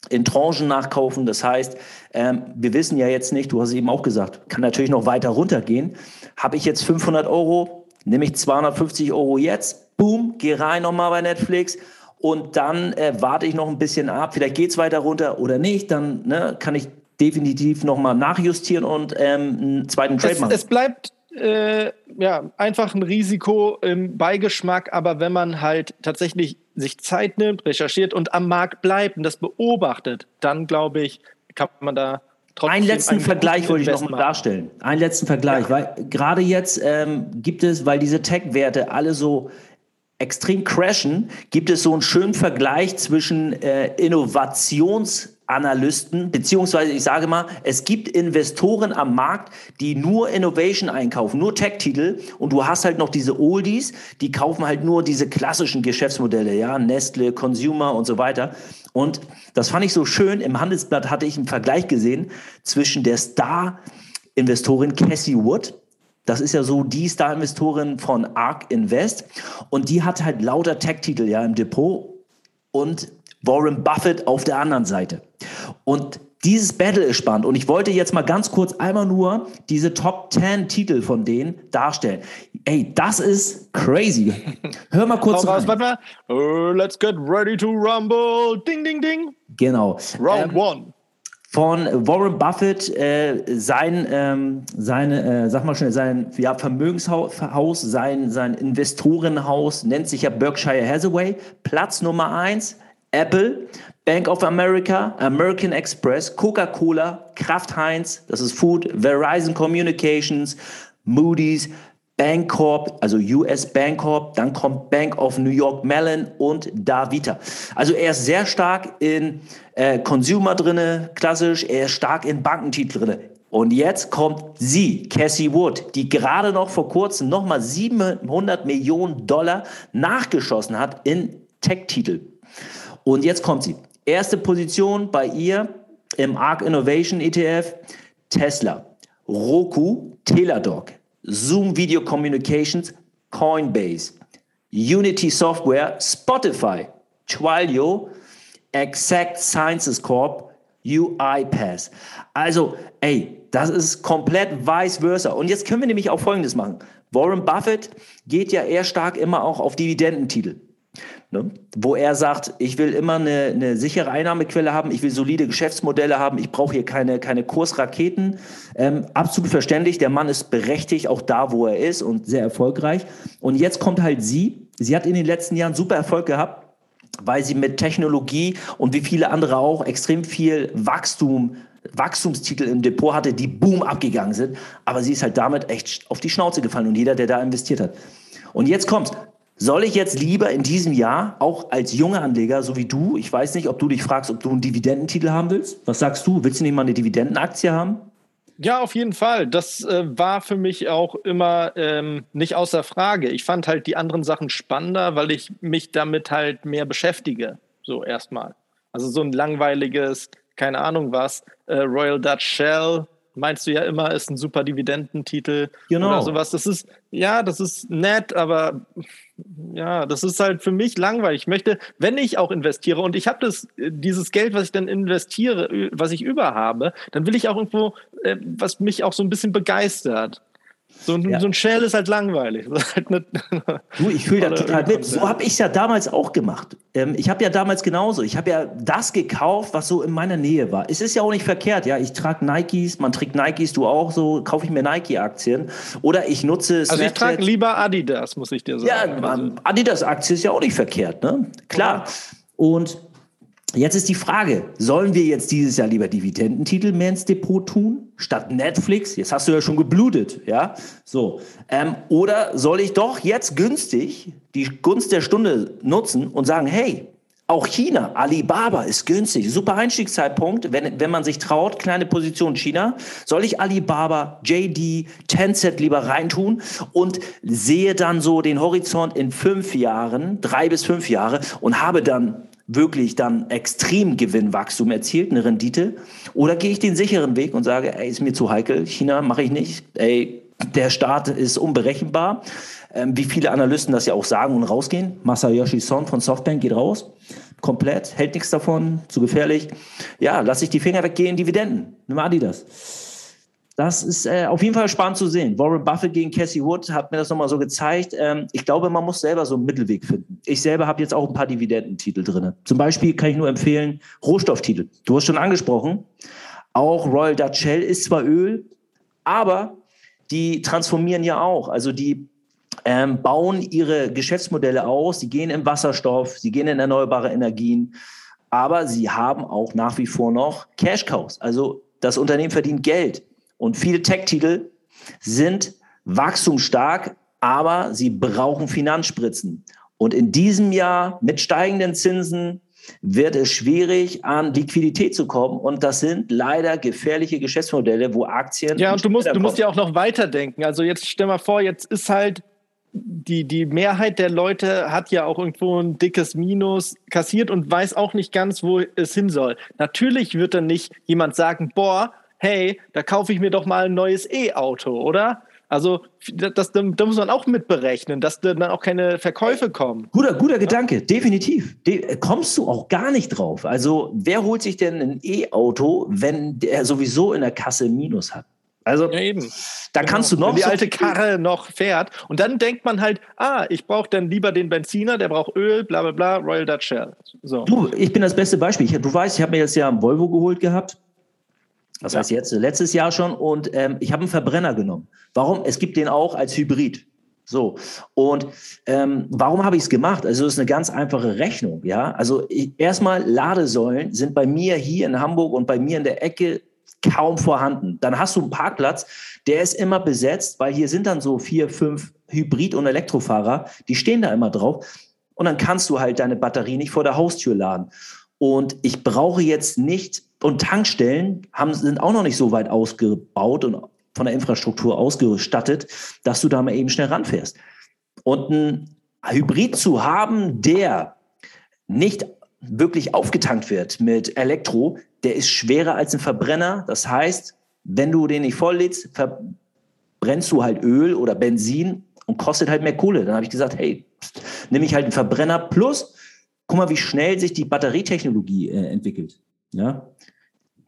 in Tranchen nachkaufen. Das heißt, ähm, wir wissen ja jetzt nicht, du hast es eben auch gesagt, kann natürlich noch weiter runtergehen. Habe ich jetzt 500 Euro, nehme ich 250 Euro jetzt, boom, geh rein nochmal bei Netflix und dann äh, warte ich noch ein bisschen ab. Vielleicht geht es weiter runter oder nicht. Dann ne, kann ich definitiv nochmal nachjustieren und ähm, einen zweiten Trade machen. Es bleibt äh, ja, einfach ein Risiko im Beigeschmack, aber wenn man halt tatsächlich sich Zeit nimmt, recherchiert und am Markt bleibt und das beobachtet, dann glaube ich, kann man da trotzdem. Einen letzten Vergleich wollte ich noch mal darstellen. Einen letzten Vergleich, ja. weil gerade jetzt ähm, gibt es, weil diese Tech-Werte alle so extrem crashen, gibt es so einen schönen Vergleich zwischen äh, Innovations- Analysten, beziehungsweise ich sage mal, es gibt Investoren am Markt, die nur Innovation einkaufen, nur Tech-Titel und du hast halt noch diese Oldies, die kaufen halt nur diese klassischen Geschäftsmodelle, ja, Nestle, Consumer und so weiter. Und das fand ich so schön. Im Handelsblatt hatte ich einen Vergleich gesehen zwischen der Star-Investorin Cassie Wood, das ist ja so die Star-Investorin von ARK Invest. Und die hat halt lauter Tech-Titel ja im Depot und Warren Buffett auf der anderen Seite. Und dieses Battle ist spannend und ich wollte jetzt mal ganz kurz einmal nur diese Top 10 Titel von denen darstellen. Ey, das ist crazy. Hör mal kurz rein. Warte mal. Uh, let's get ready to rumble. Ding, ding, ding. Genau. Round ähm, one. Von Warren Buffett, äh, sein, ähm, seine, äh, sag mal schnell, sein ja, Vermögenshaus, sein, sein Investorenhaus nennt sich ja Berkshire Hathaway. Platz Nummer eins Apple, Bank of America, American Express, Coca-Cola, Kraft Heinz, das ist Food, Verizon Communications, Moody's, Bancorp, also US Bancorp, dann kommt Bank of New York Mellon und Davita. Also er ist sehr stark in äh, Consumer drinne, klassisch, er ist stark in Bankentitel drinne. Und jetzt kommt sie, Cassie Wood, die gerade noch vor kurzem nochmal 700 Millionen Dollar nachgeschossen hat in Tech-Titel. Und jetzt kommt sie. Erste Position bei ihr im ARC Innovation ETF Tesla, Roku, Teladoc, Zoom Video Communications, Coinbase, Unity Software, Spotify, Twilio, Exact Sciences Corp, UiPath. Also, ey, das ist komplett vice versa. Und jetzt können wir nämlich auch Folgendes machen. Warren Buffett geht ja eher stark immer auch auf Dividendentitel. Ne? Wo er sagt, ich will immer eine, eine, sichere Einnahmequelle haben, ich will solide Geschäftsmodelle haben, ich brauche hier keine, keine Kursraketen. Ähm, absolut verständlich, der Mann ist berechtigt, auch da, wo er ist und sehr erfolgreich. Und jetzt kommt halt sie. Sie hat in den letzten Jahren super Erfolg gehabt, weil sie mit Technologie und wie viele andere auch extrem viel Wachstum Wachstumstitel im Depot hatte, die boom abgegangen sind. Aber sie ist halt damit echt auf die Schnauze gefallen und jeder, der da investiert hat. Und jetzt kommt's. Soll ich jetzt lieber in diesem Jahr, auch als junger Anleger, so wie du, ich weiß nicht, ob du dich fragst, ob du einen Dividendentitel haben willst? Was sagst du? Willst du nicht mal eine Dividendenaktie haben? Ja, auf jeden Fall. Das äh, war für mich auch immer ähm, nicht außer Frage. Ich fand halt die anderen Sachen spannender, weil ich mich damit halt mehr beschäftige. So erstmal. Also so ein langweiliges, keine Ahnung was, äh, Royal Dutch Shell, meinst du ja immer, ist ein super Dividendentitel genau. oder sowas. Das ist, ja, das ist nett, aber ja, das ist halt für mich langweilig. Ich möchte, wenn ich auch investiere und ich habe das, dieses Geld, was ich dann investiere, was ich über habe, dann will ich auch irgendwo, äh, was mich auch so ein bisschen begeistert. So ein, ja. so ein Shell ist halt langweilig. Ist halt du, ich fühle das total mit. So habe ich es ja damals auch gemacht. Ähm, ich habe ja damals genauso. Ich habe ja das gekauft, was so in meiner Nähe war. Es ist ja auch nicht verkehrt. Ja, ich trage Nikes, man trägt Nikes, du auch so, kaufe ich mir Nike-Aktien. Oder ich nutze Snapchat. Also ich trage lieber Adidas, muss ich dir sagen. Ja, also. Adidas-Aktie ist ja auch nicht verkehrt, ne? Klar. Und Jetzt ist die Frage, sollen wir jetzt dieses Jahr lieber Dividendentitel mehr ins Depot tun, statt Netflix? Jetzt hast du ja schon geblutet, ja? So. Ähm, oder soll ich doch jetzt günstig die Gunst der Stunde nutzen und sagen, hey, auch China, Alibaba ist günstig, super Einstiegszeitpunkt, wenn, wenn man sich traut, kleine Position China. Soll ich Alibaba, JD, Tencent lieber reintun und sehe dann so den Horizont in fünf Jahren, drei bis fünf Jahre und habe dann wirklich dann extrem Gewinnwachstum erzielt, eine Rendite? Oder gehe ich den sicheren Weg und sage, ey, ist mir zu heikel, China mache ich nicht, ey, der Staat ist unberechenbar, ähm, wie viele Analysten das ja auch sagen und rausgehen. Masayoshi Son von Softbank geht raus, komplett, hält nichts davon, zu gefährlich. Ja, lass ich die Finger weggehen, Dividenden. Nimm Adidas. Das ist äh, auf jeden Fall spannend zu sehen. Warren Buffett gegen Cassie Wood hat mir das nochmal so gezeigt. Ähm, ich glaube, man muss selber so einen Mittelweg finden. Ich selber habe jetzt auch ein paar Dividendentitel drin. Zum Beispiel kann ich nur empfehlen, Rohstofftitel. Du hast schon angesprochen. Auch Royal Dutch Shell ist zwar Öl, aber die transformieren ja auch. Also die ähm, bauen ihre Geschäftsmodelle aus, sie gehen in Wasserstoff, sie gehen in erneuerbare Energien, aber sie haben auch nach wie vor noch Cash Cows. Also das Unternehmen verdient Geld. Und viele Tech-Titel sind wachstumsstark, aber sie brauchen Finanzspritzen. Und in diesem Jahr mit steigenden Zinsen wird es schwierig, an Liquidität zu kommen. Und das sind leider gefährliche Geschäftsmodelle, wo Aktien. Ja, und du musst, du musst ja auch noch weiterdenken. Also jetzt stell mal vor, jetzt ist halt die, die Mehrheit der Leute hat ja auch irgendwo ein dickes Minus kassiert und weiß auch nicht ganz, wo es hin soll. Natürlich wird dann nicht jemand sagen, boah, hey, da kaufe ich mir doch mal ein neues E-Auto, oder? Also das, da muss man auch mit berechnen, dass dann auch keine Verkäufe kommen. Guter, guter ja? Gedanke, definitiv. De kommst du auch gar nicht drauf. Also wer holt sich denn ein E-Auto, wenn der sowieso in der Kasse Minus hat? Also, ja, eben. da genau. kannst du noch. Wenn die alte Karre noch fährt. Und dann denkt man halt, ah, ich brauche dann lieber den Benziner, der braucht Öl, bla, bla, bla, Royal Dutch Shell. So. Du, ich bin das beste Beispiel. Ich, du weißt, ich habe mir jetzt ja ein Volvo geholt gehabt. Das ja. heißt jetzt letztes Jahr schon. Und ähm, ich habe einen Verbrenner genommen. Warum? Es gibt den auch als Hybrid. So. Und ähm, warum habe ich es gemacht? Also, es ist eine ganz einfache Rechnung. Ja, also erstmal Ladesäulen sind bei mir hier in Hamburg und bei mir in der Ecke kaum vorhanden. Dann hast du einen Parkplatz, der ist immer besetzt, weil hier sind dann so vier, fünf Hybrid- und Elektrofahrer, die stehen da immer drauf. Und dann kannst du halt deine Batterie nicht vor der Haustür laden. Und ich brauche jetzt nicht, und Tankstellen haben, sind auch noch nicht so weit ausgebaut und von der Infrastruktur ausgestattet, dass du da mal eben schnell ranfährst. Und ein Hybrid zu haben, der nicht wirklich aufgetankt wird mit Elektro, der ist schwerer als ein Verbrenner. Das heißt, wenn du den nicht volllädst, verbrennst du halt Öl oder Benzin und kostet halt mehr Kohle. Dann habe ich gesagt, hey, nehme ich halt einen Verbrenner plus, guck mal, wie schnell sich die Batterietechnologie äh, entwickelt. Ja?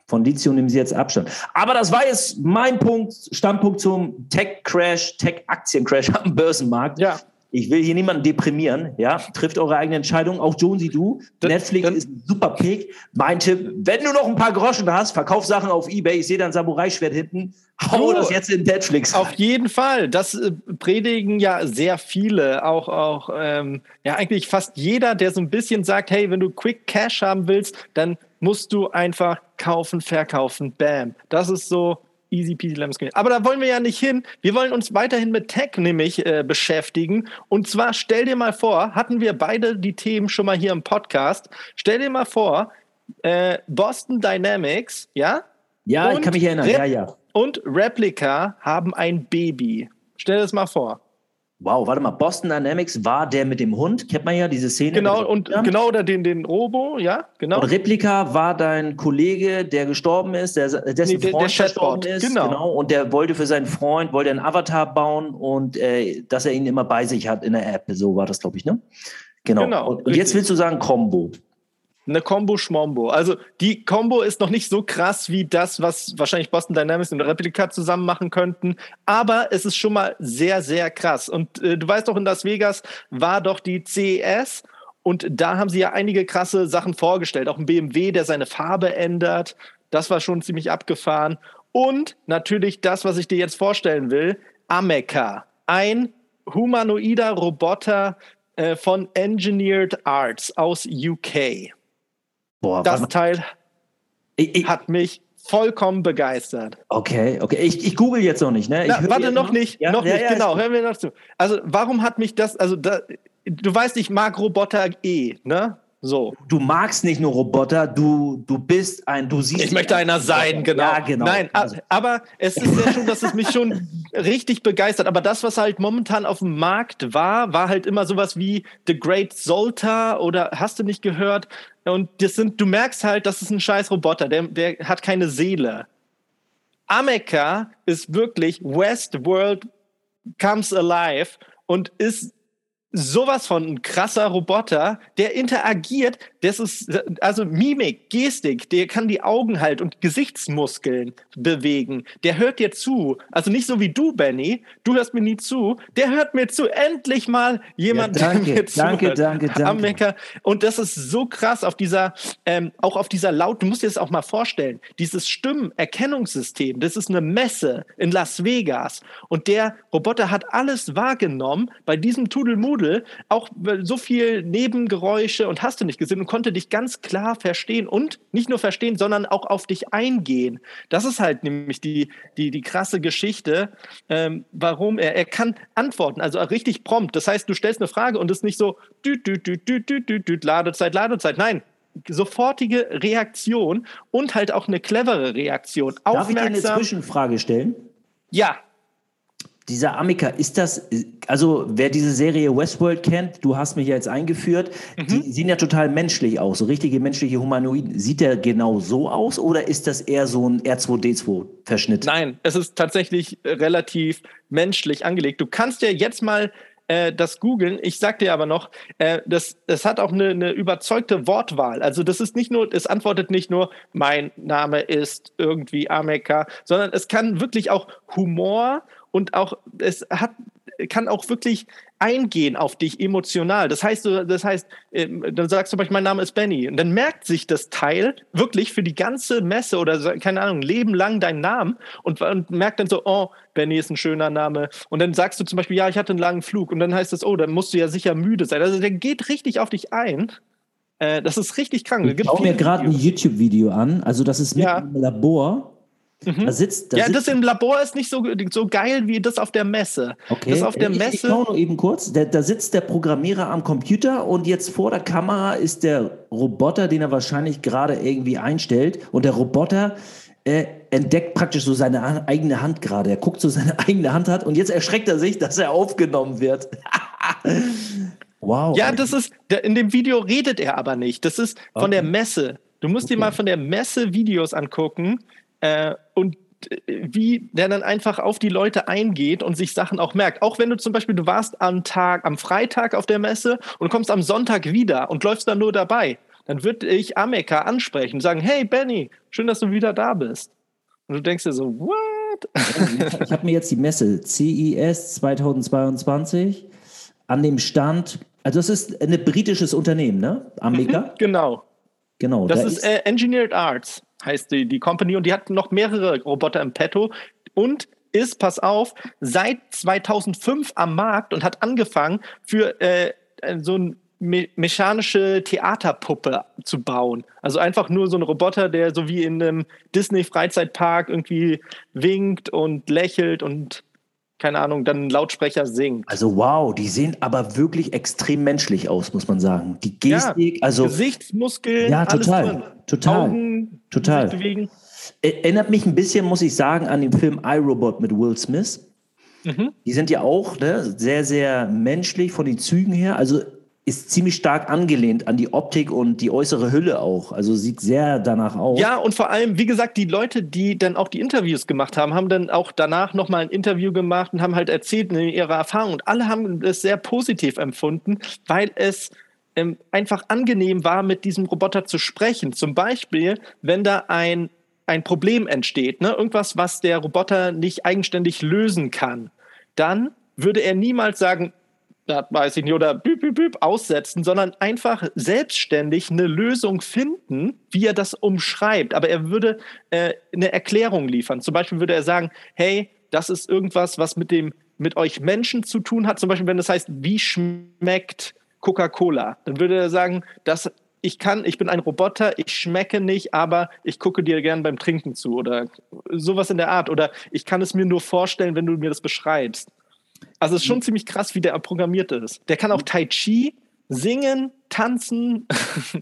Von Lithium nehmen sie jetzt Abstand. Aber das war jetzt mein Punkt, Standpunkt zum Tech-Crash, Tech-Aktien-Crash am Börsenmarkt. Ja. Ich will hier niemanden deprimieren, ja. Trifft eure eigene Entscheidung. Auch Jonesy, du. Das, Netflix das, ist ein super Pick. Mein Tipp, wenn du noch ein paar Groschen hast, verkauf Sachen auf Ebay. Ich sehe da ein Samurai-Schwert hinten. Hau oh, das jetzt in Netflix. Auf jeden Fall. Das äh, predigen ja sehr viele. Auch, auch, ähm, ja, eigentlich fast jeder, der so ein bisschen sagt, hey, wenn du Quick Cash haben willst, dann musst du einfach kaufen, verkaufen. Bam. Das ist so Easy peasy lemon squeezy. Aber da wollen wir ja nicht hin. Wir wollen uns weiterhin mit Tech nämlich äh, beschäftigen. Und zwar stell dir mal vor, hatten wir beide die Themen schon mal hier im Podcast. Stell dir mal vor, äh, Boston Dynamics, ja? Ja, und ich kann mich erinnern. Rep ja, ja. Und Replica haben ein Baby. Stell dir das mal vor. Wow, warte mal, Boston Dynamics war der mit dem Hund, kennt man ja diese Szene. Genau, und ja? genau, oder den, den Robo, ja, genau. Und Replika war dein Kollege, der gestorben ist, der, dessen nee, Freund der gestorben ist. Genau. genau. Und der wollte für seinen Freund, wollte einen Avatar bauen und äh, dass er ihn immer bei sich hat in der App. So war das, glaube ich, ne? Genau. genau und, und jetzt willst du sagen Combo eine Combo Schmombo. Also die Combo ist noch nicht so krass wie das, was wahrscheinlich Boston Dynamics und Replika zusammen machen könnten, aber es ist schon mal sehr, sehr krass. Und äh, du weißt doch, in Las Vegas war doch die CES und da haben sie ja einige krasse Sachen vorgestellt. Auch ein BMW, der seine Farbe ändert. Das war schon ziemlich abgefahren. Und natürlich das, was ich dir jetzt vorstellen will, Ameca. Ein humanoider Roboter äh, von Engineered Arts aus UK. Boah, das Teil ich, ich, hat mich vollkommen begeistert. Okay, okay. Ich, ich google jetzt noch nicht, ne? Na, warte, noch nicht, ja? noch ja, nicht, ja, genau. Hören wir noch zu. Also, warum hat mich das, also, da, du weißt, ich mag Roboter eh, ne? So. Du magst nicht nur Roboter, du, du bist ein, du siehst. Ich möchte einer sein, genau. Ja, genau. Nein, also. aber es ist ja schon, dass es mich schon richtig begeistert. Aber das, was halt momentan auf dem Markt war, war halt immer sowas wie The Great Solta oder hast du nicht gehört? Und das sind, du merkst halt, das ist ein scheiß Roboter, der, der hat keine Seele. Ameka ist wirklich Westworld comes alive und ist sowas von ein krasser Roboter, der interagiert, das ist also Mimik, Gestik, der kann die Augen halt und Gesichtsmuskeln bewegen. Der hört dir zu. Also nicht so wie du, Benny. Du hörst mir nie zu. Der hört mir zu. Endlich mal jemand, ja, danke, der mir zuhört. Danke, danke, danke. Und das ist so krass auf dieser, ähm, auch auf dieser Laut, du musst dir das auch mal vorstellen, dieses Stimmenerkennungssystem, das ist eine Messe in Las Vegas. Und der Roboter hat alles wahrgenommen bei diesem Tudelmudel Strudel auch so viel Nebengeräusche und hast du nicht gesehen und konnte dich ganz klar verstehen und nicht nur verstehen, sondern auch auf dich eingehen. Das ist halt nämlich die, die, die krasse Geschichte, ähm, warum er, er kann antworten, also richtig prompt. Das heißt, du stellst eine Frage und es ist nicht so, düt, düt, düt, düt, düt, düt, düt, Ladezeit, Ladezeit. Nein, sofortige Reaktion und halt auch eine clevere Reaktion. Darf ich dir eine Zwischenfrage stellen? Ja, dieser Amica, ist das, also wer diese Serie Westworld kennt, du hast mich ja jetzt eingeführt, mhm. die sehen ja total menschlich aus, so richtige menschliche Humanoiden. Sieht der genau so aus oder ist das eher so ein R2D2-Verschnitt? Nein, es ist tatsächlich relativ menschlich angelegt. Du kannst ja jetzt mal äh, das googeln. Ich sag dir aber noch, äh, das, das hat auch eine, eine überzeugte Wortwahl. Also das ist nicht nur, es antwortet nicht nur, mein Name ist irgendwie Ameka, sondern es kann wirklich auch Humor und auch es hat kann auch wirklich eingehen auf dich emotional. Das heißt, das heißt, ähm, dann sagst du zum Beispiel, mein Name ist Benny. Und dann merkt sich das Teil wirklich für die ganze Messe oder keine Ahnung, Leben lang deinen Namen und, und merkt dann so, oh, Benny ist ein schöner Name. Und dann sagst du zum Beispiel, ja, ich hatte einen langen Flug. Und dann heißt das, oh, dann musst du ja sicher müde sein. Also der geht richtig auf dich ein. Äh, das ist richtig krank. Ich schaue mir gerade ein YouTube-Video an. Also das ist mit ja. im Labor Mhm. Da sitzt, da ja, sitzt das im Labor ist nicht so, so geil wie das auf der Messe. Okay. Das auf der ich, Messe. Ich nur eben kurz. Da, da sitzt der Programmierer am Computer und jetzt vor der Kamera ist der Roboter, den er wahrscheinlich gerade irgendwie einstellt. Und der Roboter äh, entdeckt praktisch so seine eigene Hand gerade. Er guckt so seine eigene Hand hat und jetzt erschreckt er sich, dass er aufgenommen wird. wow. Ja, das ist, in dem Video redet er aber nicht. Das ist von okay. der Messe. Du musst okay. dir mal von der Messe Videos angucken. Äh, und äh, wie der dann einfach auf die Leute eingeht und sich Sachen auch merkt. Auch wenn du zum Beispiel, du warst am Tag, am Freitag auf der Messe und kommst am Sonntag wieder und läufst dann nur dabei, dann würde ich Ameka ansprechen und sagen, hey Benny, schön, dass du wieder da bist. Und du denkst dir so, what? ich habe mir jetzt die Messe CES 2022 an dem Stand, also das ist ein britisches Unternehmen, ne? Ameka? Mhm, genau. Genau. Das da ist, ist äh, Engineered Arts heißt die, die Company und die hat noch mehrere Roboter im Petto und ist, pass auf, seit 2005 am Markt und hat angefangen für äh, so eine me mechanische Theaterpuppe zu bauen. Also einfach nur so ein Roboter, der so wie in einem Disney-Freizeitpark irgendwie winkt und lächelt und keine Ahnung, dann Lautsprecher singt. Also wow, die sehen aber wirklich extrem menschlich aus, muss man sagen. Die Gestik, ja, also Gesichtsmuskeln, ja, total, total, Augen, total. Bewegen. Erinnert mich ein bisschen, muss ich sagen, an den Film iRobot mit Will Smith. Mhm. Die sind ja auch ne, sehr, sehr menschlich von den Zügen her. Also ist ziemlich stark angelehnt an die Optik und die äußere Hülle auch. Also sieht sehr danach aus. Ja, und vor allem, wie gesagt, die Leute, die dann auch die Interviews gemacht haben, haben dann auch danach nochmal ein Interview gemacht und haben halt erzählt in ihrer Erfahrung. Und alle haben es sehr positiv empfunden, weil es ähm, einfach angenehm war, mit diesem Roboter zu sprechen. Zum Beispiel, wenn da ein, ein Problem entsteht, ne? irgendwas, was der Roboter nicht eigenständig lösen kann, dann würde er niemals sagen, weiß ich nicht, oder büb, büb, büb, aussetzen, sondern einfach selbstständig eine Lösung finden, wie er das umschreibt. Aber er würde äh, eine Erklärung liefern. Zum Beispiel würde er sagen, hey, das ist irgendwas, was mit dem mit euch Menschen zu tun hat. Zum Beispiel, wenn das heißt, wie schmeckt Coca-Cola? Dann würde er sagen, das ich kann, ich bin ein Roboter, ich schmecke nicht, aber ich gucke dir gern beim Trinken zu oder sowas in der Art. Oder ich kann es mir nur vorstellen, wenn du mir das beschreibst. Also es ist schon mhm. ziemlich krass, wie der programmiert ist. Der kann auch Tai Chi, singen, tanzen,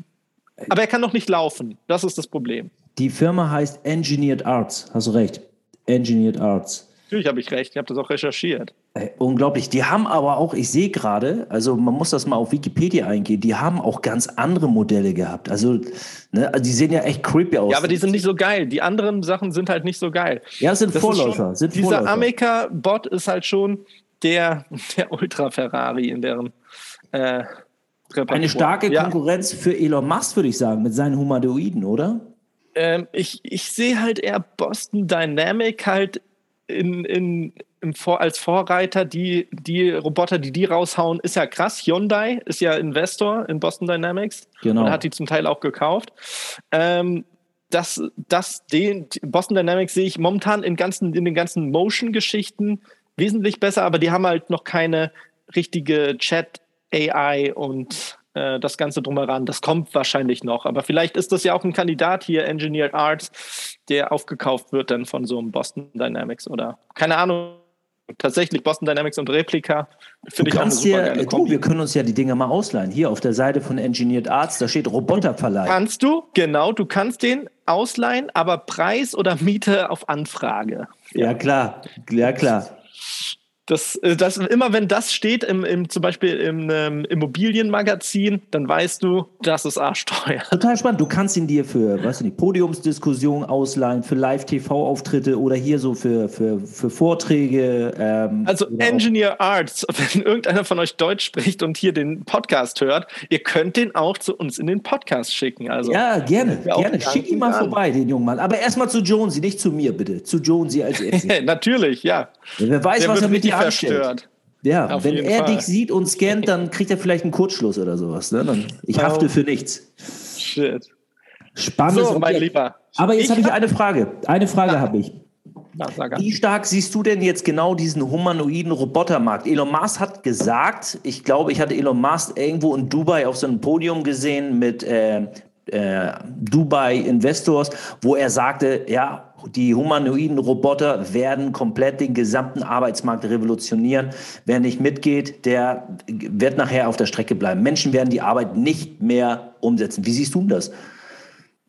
aber er kann noch nicht laufen. Das ist das Problem. Die Firma heißt Engineered Arts. Hast du recht. Engineered Arts. Natürlich habe ich recht, ich habe das auch recherchiert. Äh, unglaublich. Die haben aber auch, ich sehe gerade, also man muss das mal auf Wikipedia eingehen, die haben auch ganz andere Modelle gehabt. Also, ne, also die sehen ja echt creepy aus. Ja, aber die sind nicht so geil. Die anderen Sachen sind halt nicht so geil. Ja, sind das Vorläufer. Schon, sind dieser. Amica-Bot ist halt schon der, der Ultra-Ferrari in deren äh, Eine starke Konkurrenz ja. für Elon Musk, würde ich sagen, mit seinen Humanoiden, oder? Ähm, ich, ich sehe halt eher Boston Dynamic halt in, in, im Vor als Vorreiter, die, die Roboter, die die raushauen, ist ja krass. Hyundai ist ja Investor in Boston Dynamics genau. und hat die zum Teil auch gekauft. Ähm, das, das, den Boston Dynamics sehe ich momentan in, ganzen, in den ganzen Motion-Geschichten wesentlich besser, aber die haben halt noch keine richtige Chat-AI und äh, das Ganze drumheran. Das kommt wahrscheinlich noch. Aber vielleicht ist das ja auch ein Kandidat hier, Engineered Arts, der aufgekauft wird dann von so einem Boston Dynamics oder keine Ahnung. Tatsächlich Boston Dynamics und Replika finde ich auch eine super dir, du, Wir können uns ja die Dinge mal ausleihen. Hier auf der Seite von Engineered Arts, da steht Roboterverleih. Kannst du, genau, du kannst den ausleihen, aber Preis oder Miete auf Anfrage. Ja, ja klar, ja klar. Das, äh, das, immer wenn das steht, im, im, zum Beispiel im ähm, Immobilienmagazin, dann weißt du, das ist arschteuer. Total spannend. Du kannst ihn dir für, weißt du nicht, Podiumsdiskussionen ausleihen, für Live-TV-Auftritte oder hier so für, für, für Vorträge. Ähm, also Engineer Arts, wenn irgendeiner von euch Deutsch spricht und hier den Podcast hört, ihr könnt den auch zu uns in den Podcast schicken. Also, ja, gerne, gerne. Schick ihn mal an. vorbei, den jungen Mann. Aber erstmal zu Jonesy, nicht zu mir, bitte. Zu Jonesy als erstes. Natürlich, ja. Wer weiß, Der was er mit dir dir verstört. Ja, Auf wenn er Fall. dich sieht und scannt, dann kriegt er vielleicht einen Kurzschluss oder sowas. Ne? Dann, ich oh. hafte für nichts. Shit. Spannend. So, mein Lieber. Aber jetzt habe ich eine Frage. Eine Frage habe ich. Wie stark siehst du denn jetzt genau diesen humanoiden Robotermarkt? Elon Musk hat gesagt, ich glaube, ich hatte Elon Musk irgendwo in Dubai auf so einem Podium gesehen mit äh, äh, Dubai Investors, wo er sagte, ja, die humanoiden Roboter werden komplett den gesamten Arbeitsmarkt revolutionieren. Wer nicht mitgeht, der wird nachher auf der Strecke bleiben. Menschen werden die Arbeit nicht mehr umsetzen. Wie siehst du das?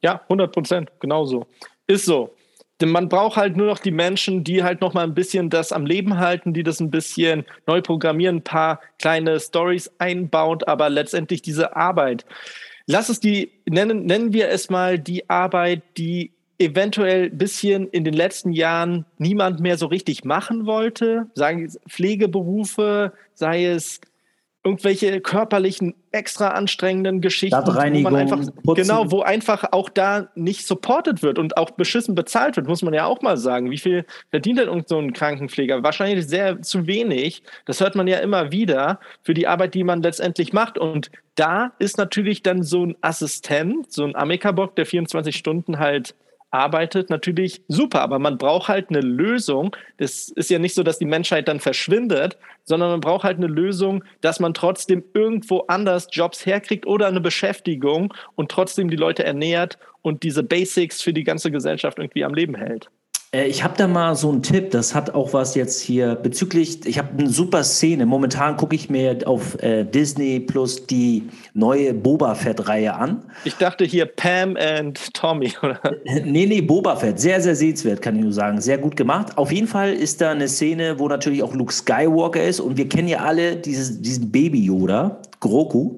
Ja, 100 Prozent, genauso. Ist so. Denn man braucht halt nur noch die Menschen, die halt noch mal ein bisschen das am Leben halten, die das ein bisschen neu programmieren, ein paar kleine Stories einbaut, aber letztendlich diese Arbeit. Lass es die, nennen, nennen wir es mal die Arbeit, die eventuell ein bisschen in den letzten Jahren niemand mehr so richtig machen wollte, sagen Pflegeberufe, sei es irgendwelche körperlichen, extra anstrengenden Geschichten, wo man einfach, genau, wo einfach auch da nicht supported wird und auch beschissen bezahlt wird, muss man ja auch mal sagen. Wie viel verdient denn so ein Krankenpfleger? Wahrscheinlich sehr zu wenig. Das hört man ja immer wieder für die Arbeit, die man letztendlich macht. Und da ist natürlich dann so ein Assistent, so ein Amikabock, der 24 Stunden halt arbeitet, natürlich super, aber man braucht halt eine Lösung. Es ist ja nicht so, dass die Menschheit dann verschwindet, sondern man braucht halt eine Lösung, dass man trotzdem irgendwo anders Jobs herkriegt oder eine Beschäftigung und trotzdem die Leute ernährt und diese Basics für die ganze Gesellschaft irgendwie am Leben hält. Äh, ich habe da mal so einen Tipp, das hat auch was jetzt hier bezüglich, ich habe eine super Szene. Momentan gucke ich mir auf äh, Disney Plus die neue Boba Fett-Reihe an. Ich dachte hier Pam and Tommy, oder? Nee, nee, Boba Fett. Sehr, sehr sehenswert, kann ich nur sagen. Sehr gut gemacht. Auf jeden Fall ist da eine Szene, wo natürlich auch Luke Skywalker ist und wir kennen ja alle dieses, diesen Baby-Yoda, Groku.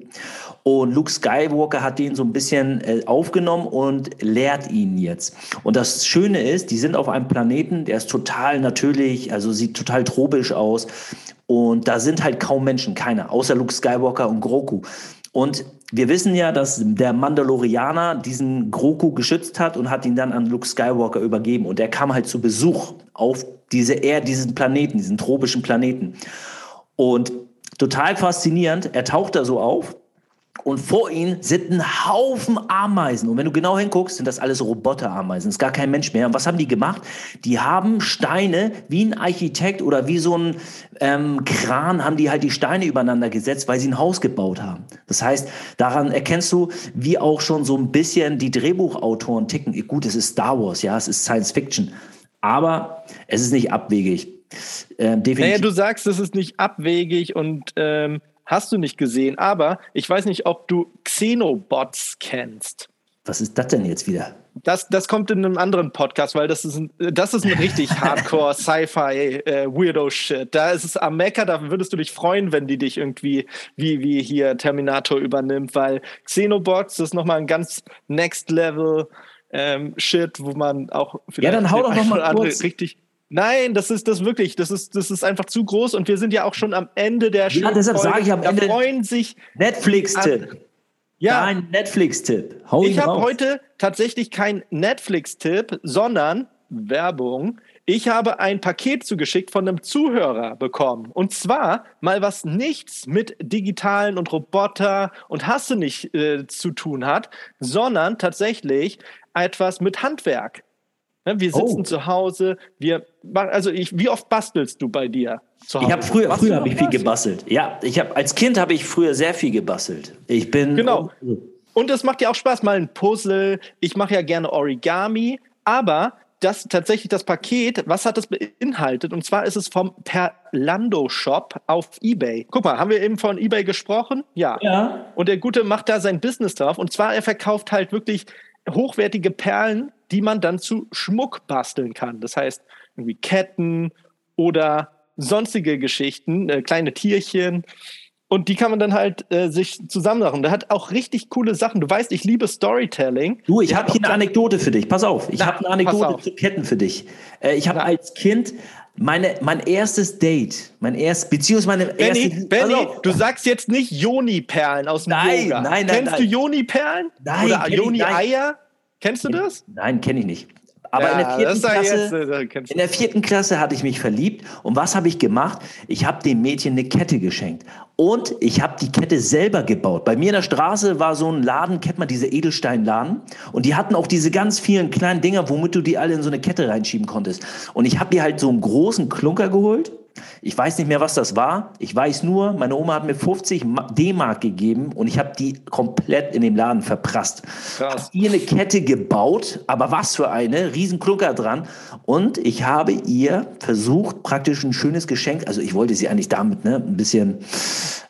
Und Luke Skywalker hat den so ein bisschen äh, aufgenommen und lehrt ihn jetzt. Und das Schöne ist, die sind auf einem Planeten, der ist total natürlich, also sieht total tropisch aus. Und da sind halt kaum Menschen, keiner, außer Luke Skywalker und Groku. Und wir wissen ja, dass der Mandalorianer diesen Groku geschützt hat und hat ihn dann an Luke Skywalker übergeben. Und der kam halt zu Besuch auf diese Erde, diesen Planeten, diesen tropischen Planeten. Und total faszinierend, er taucht da so auf und vor ihnen sind ein Haufen Ameisen. Und wenn du genau hinguckst, sind das alles Roboterameisen. Ist gar kein Mensch mehr. Und was haben die gemacht? Die haben Steine wie ein Architekt oder wie so ein ähm, Kran, haben die halt die Steine übereinander gesetzt, weil sie ein Haus gebaut haben. Das heißt, daran erkennst du, wie auch schon so ein bisschen die Drehbuchautoren ticken. Gut, es ist Star Wars, ja, es ist Science Fiction. Aber es ist nicht abwegig. Ähm, definitiv. Naja, du sagst, es ist nicht abwegig und ähm Hast du nicht gesehen, aber ich weiß nicht, ob du Xenobots kennst. Was ist das denn jetzt wieder? Das, das kommt in einem anderen Podcast, weil das ist ein, das ist ein richtig Hardcore Sci-Fi äh, Weirdo Shit. Da ist es am Mecker, da würdest du dich freuen, wenn die dich irgendwie wie, wie hier Terminator übernimmt, weil Xenobots ist nochmal ein ganz Next Level ähm, Shit, wo man auch vielleicht ja, dann hau doch noch mal kurz, richtig Nein, das ist das wirklich, das ist, das ist einfach zu groß und wir sind ja auch schon am Ende der Show. Ja, deshalb sage ich am da Ende. freuen sich. Netflix-Tipp. Ja. Dein Netflix-Tipp. Ich habe heute tatsächlich kein Netflix-Tipp, sondern Werbung. Ich habe ein Paket zugeschickt von einem Zuhörer bekommen. Und zwar mal was nichts mit digitalen und Roboter und Hasse nicht äh, zu tun hat, sondern tatsächlich etwas mit Handwerk. Ne, wir sitzen oh. zu Hause, wir also ich, wie oft bastelst du bei dir zu Hause? Ich habe früher, früher habe ich viel gebastelt. Ja, ich habe als Kind habe ich früher sehr viel gebastelt. Ich bin genau. Und es macht ja auch Spaß, mal ein Puzzle. Ich mache ja gerne Origami, aber das tatsächlich das Paket, was hat das beinhaltet? Und zwar ist es vom Perlando Shop auf eBay. Guck mal, haben wir eben von eBay gesprochen? Ja. ja. Und der Gute macht da sein Business drauf. Und zwar, er verkauft halt wirklich hochwertige Perlen die man dann zu Schmuck basteln kann. Das heißt, irgendwie Ketten oder sonstige Geschichten, äh, kleine Tierchen. Und die kann man dann halt äh, sich zusammen machen. Der hat auch richtig coole Sachen. Du weißt, ich liebe Storytelling. Du, ich habe hier eine Anekdote für dich. Pass auf, ich habe eine Anekdote zu Ketten für dich. Äh, ich habe als Kind meine, mein erstes Date, mein erstes, beziehungsweise meine Benny, erste. Benny, also, du sagst jetzt nicht Joni-Perlen aus dem nein, Yoga. Nein, nein, Kennst nein. du Joni-Perlen? Nein. Oder Joni-Eier? Kennst du das? Nein, kenne ich nicht. Aber ja, in, der vierten Klasse, jetzt, in der vierten Klasse hatte ich mich verliebt. Und was habe ich gemacht? Ich habe dem Mädchen eine Kette geschenkt. Und ich habe die Kette selber gebaut. Bei mir in der Straße war so ein Laden, kennt man diese Edelsteinladen? Und die hatten auch diese ganz vielen kleinen Dinger, womit du die alle in so eine Kette reinschieben konntest. Und ich habe dir halt so einen großen Klunker geholt ich weiß nicht mehr, was das war. Ich weiß nur, meine Oma hat mir 50 D-Mark gegeben und ich habe die komplett in dem Laden verprasst. Krass. Hab ihr eine Kette gebaut, aber was für eine, Riesenklunker dran. Und ich habe ihr versucht, praktisch ein schönes Geschenk, also ich wollte sie eigentlich damit ne, ein bisschen,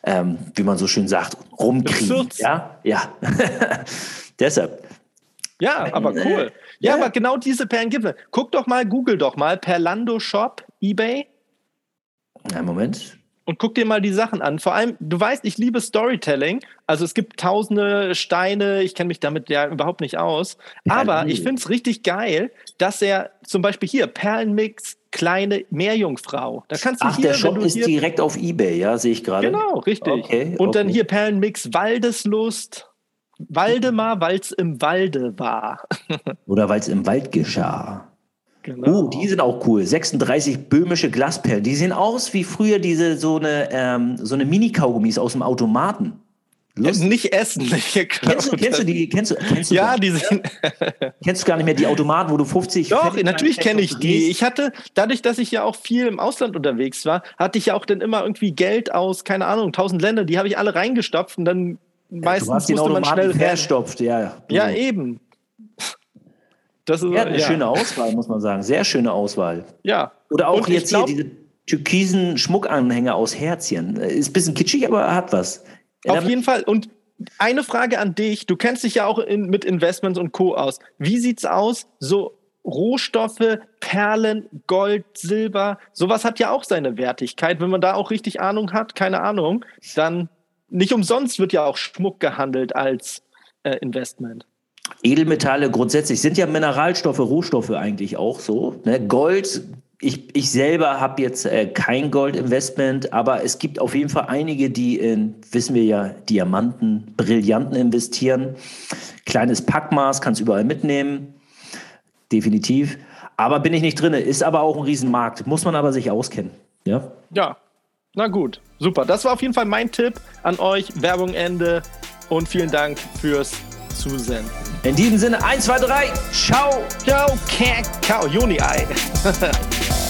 ähm, wie man so schön sagt, rumkriegen. Ja, ja. Deshalb. Ja, aber cool. Ja, ja, aber genau diese Perlen gibt es. Guck doch mal, google doch mal, Perlando Shop, Ebay. Einen Moment. Und guck dir mal die Sachen an. Vor allem, du weißt, ich liebe Storytelling. Also es gibt tausende Steine, ich kenne mich damit ja überhaupt nicht aus. Aber ja, ich finde es richtig geil, dass er zum Beispiel hier Perlenmix, kleine Meerjungfrau. Da kannst du Ach, hier, der Shop ist direkt auf Ebay, ja, sehe ich gerade. Genau, richtig. Okay, Und okay. dann hier Perlenmix Waldeslust. Waldemar, weil es im Walde war. Oder weil es im Wald geschah. Genau. Oh, die sind auch cool. 36 böhmische Glasperlen. Die sehen aus wie früher diese so eine, ähm, so eine Mini-Kaugummis aus dem Automaten. Lustig. Nicht essen. Kennst du, kennst du die? Kennst du, kennst du ja, die sind. kennst du gar nicht mehr die Automaten, wo du 50. Doch, natürlich kenne ich die. Ich hatte, dadurch, dass ich ja auch viel im Ausland unterwegs war, hatte ich ja auch dann immer irgendwie Geld aus, keine Ahnung, 1000 Länder, die habe ich alle reingestopft und dann meistens ja, musste man schnell verstopft, ja. Ja, eben. Das ist ja, eine ja. schöne Auswahl, muss man sagen. Sehr schöne Auswahl. Ja. Oder auch jetzt glaub, hier diese türkisen Schmuckanhänger aus Herzchen. Ist ein bisschen kitschig, aber hat was. Auf jeden Fall. Und eine Frage an dich. Du kennst dich ja auch in, mit Investments und Co. aus. Wie sieht's aus? So Rohstoffe, Perlen, Gold, Silber, sowas hat ja auch seine Wertigkeit. Wenn man da auch richtig Ahnung hat, keine Ahnung, dann nicht umsonst wird ja auch Schmuck gehandelt als äh, Investment. Edelmetalle grundsätzlich sind ja Mineralstoffe, Rohstoffe eigentlich auch so. Ne? Gold, ich, ich selber habe jetzt äh, kein Goldinvestment, aber es gibt auf jeden Fall einige, die in, wissen wir ja, Diamanten, Brillanten investieren. Kleines Packmaß, kannst überall mitnehmen. Definitiv. Aber bin ich nicht drin, ist aber auch ein Riesenmarkt. Muss man aber sich auskennen. Ja. Ja. Na gut, super. Das war auf jeden Fall mein Tipp an euch. Werbung Ende. und vielen Dank fürs Zusenden. In diesem Sinne, 1, 2, 3, ciao. Ciao, Kakao, Juni-Ei.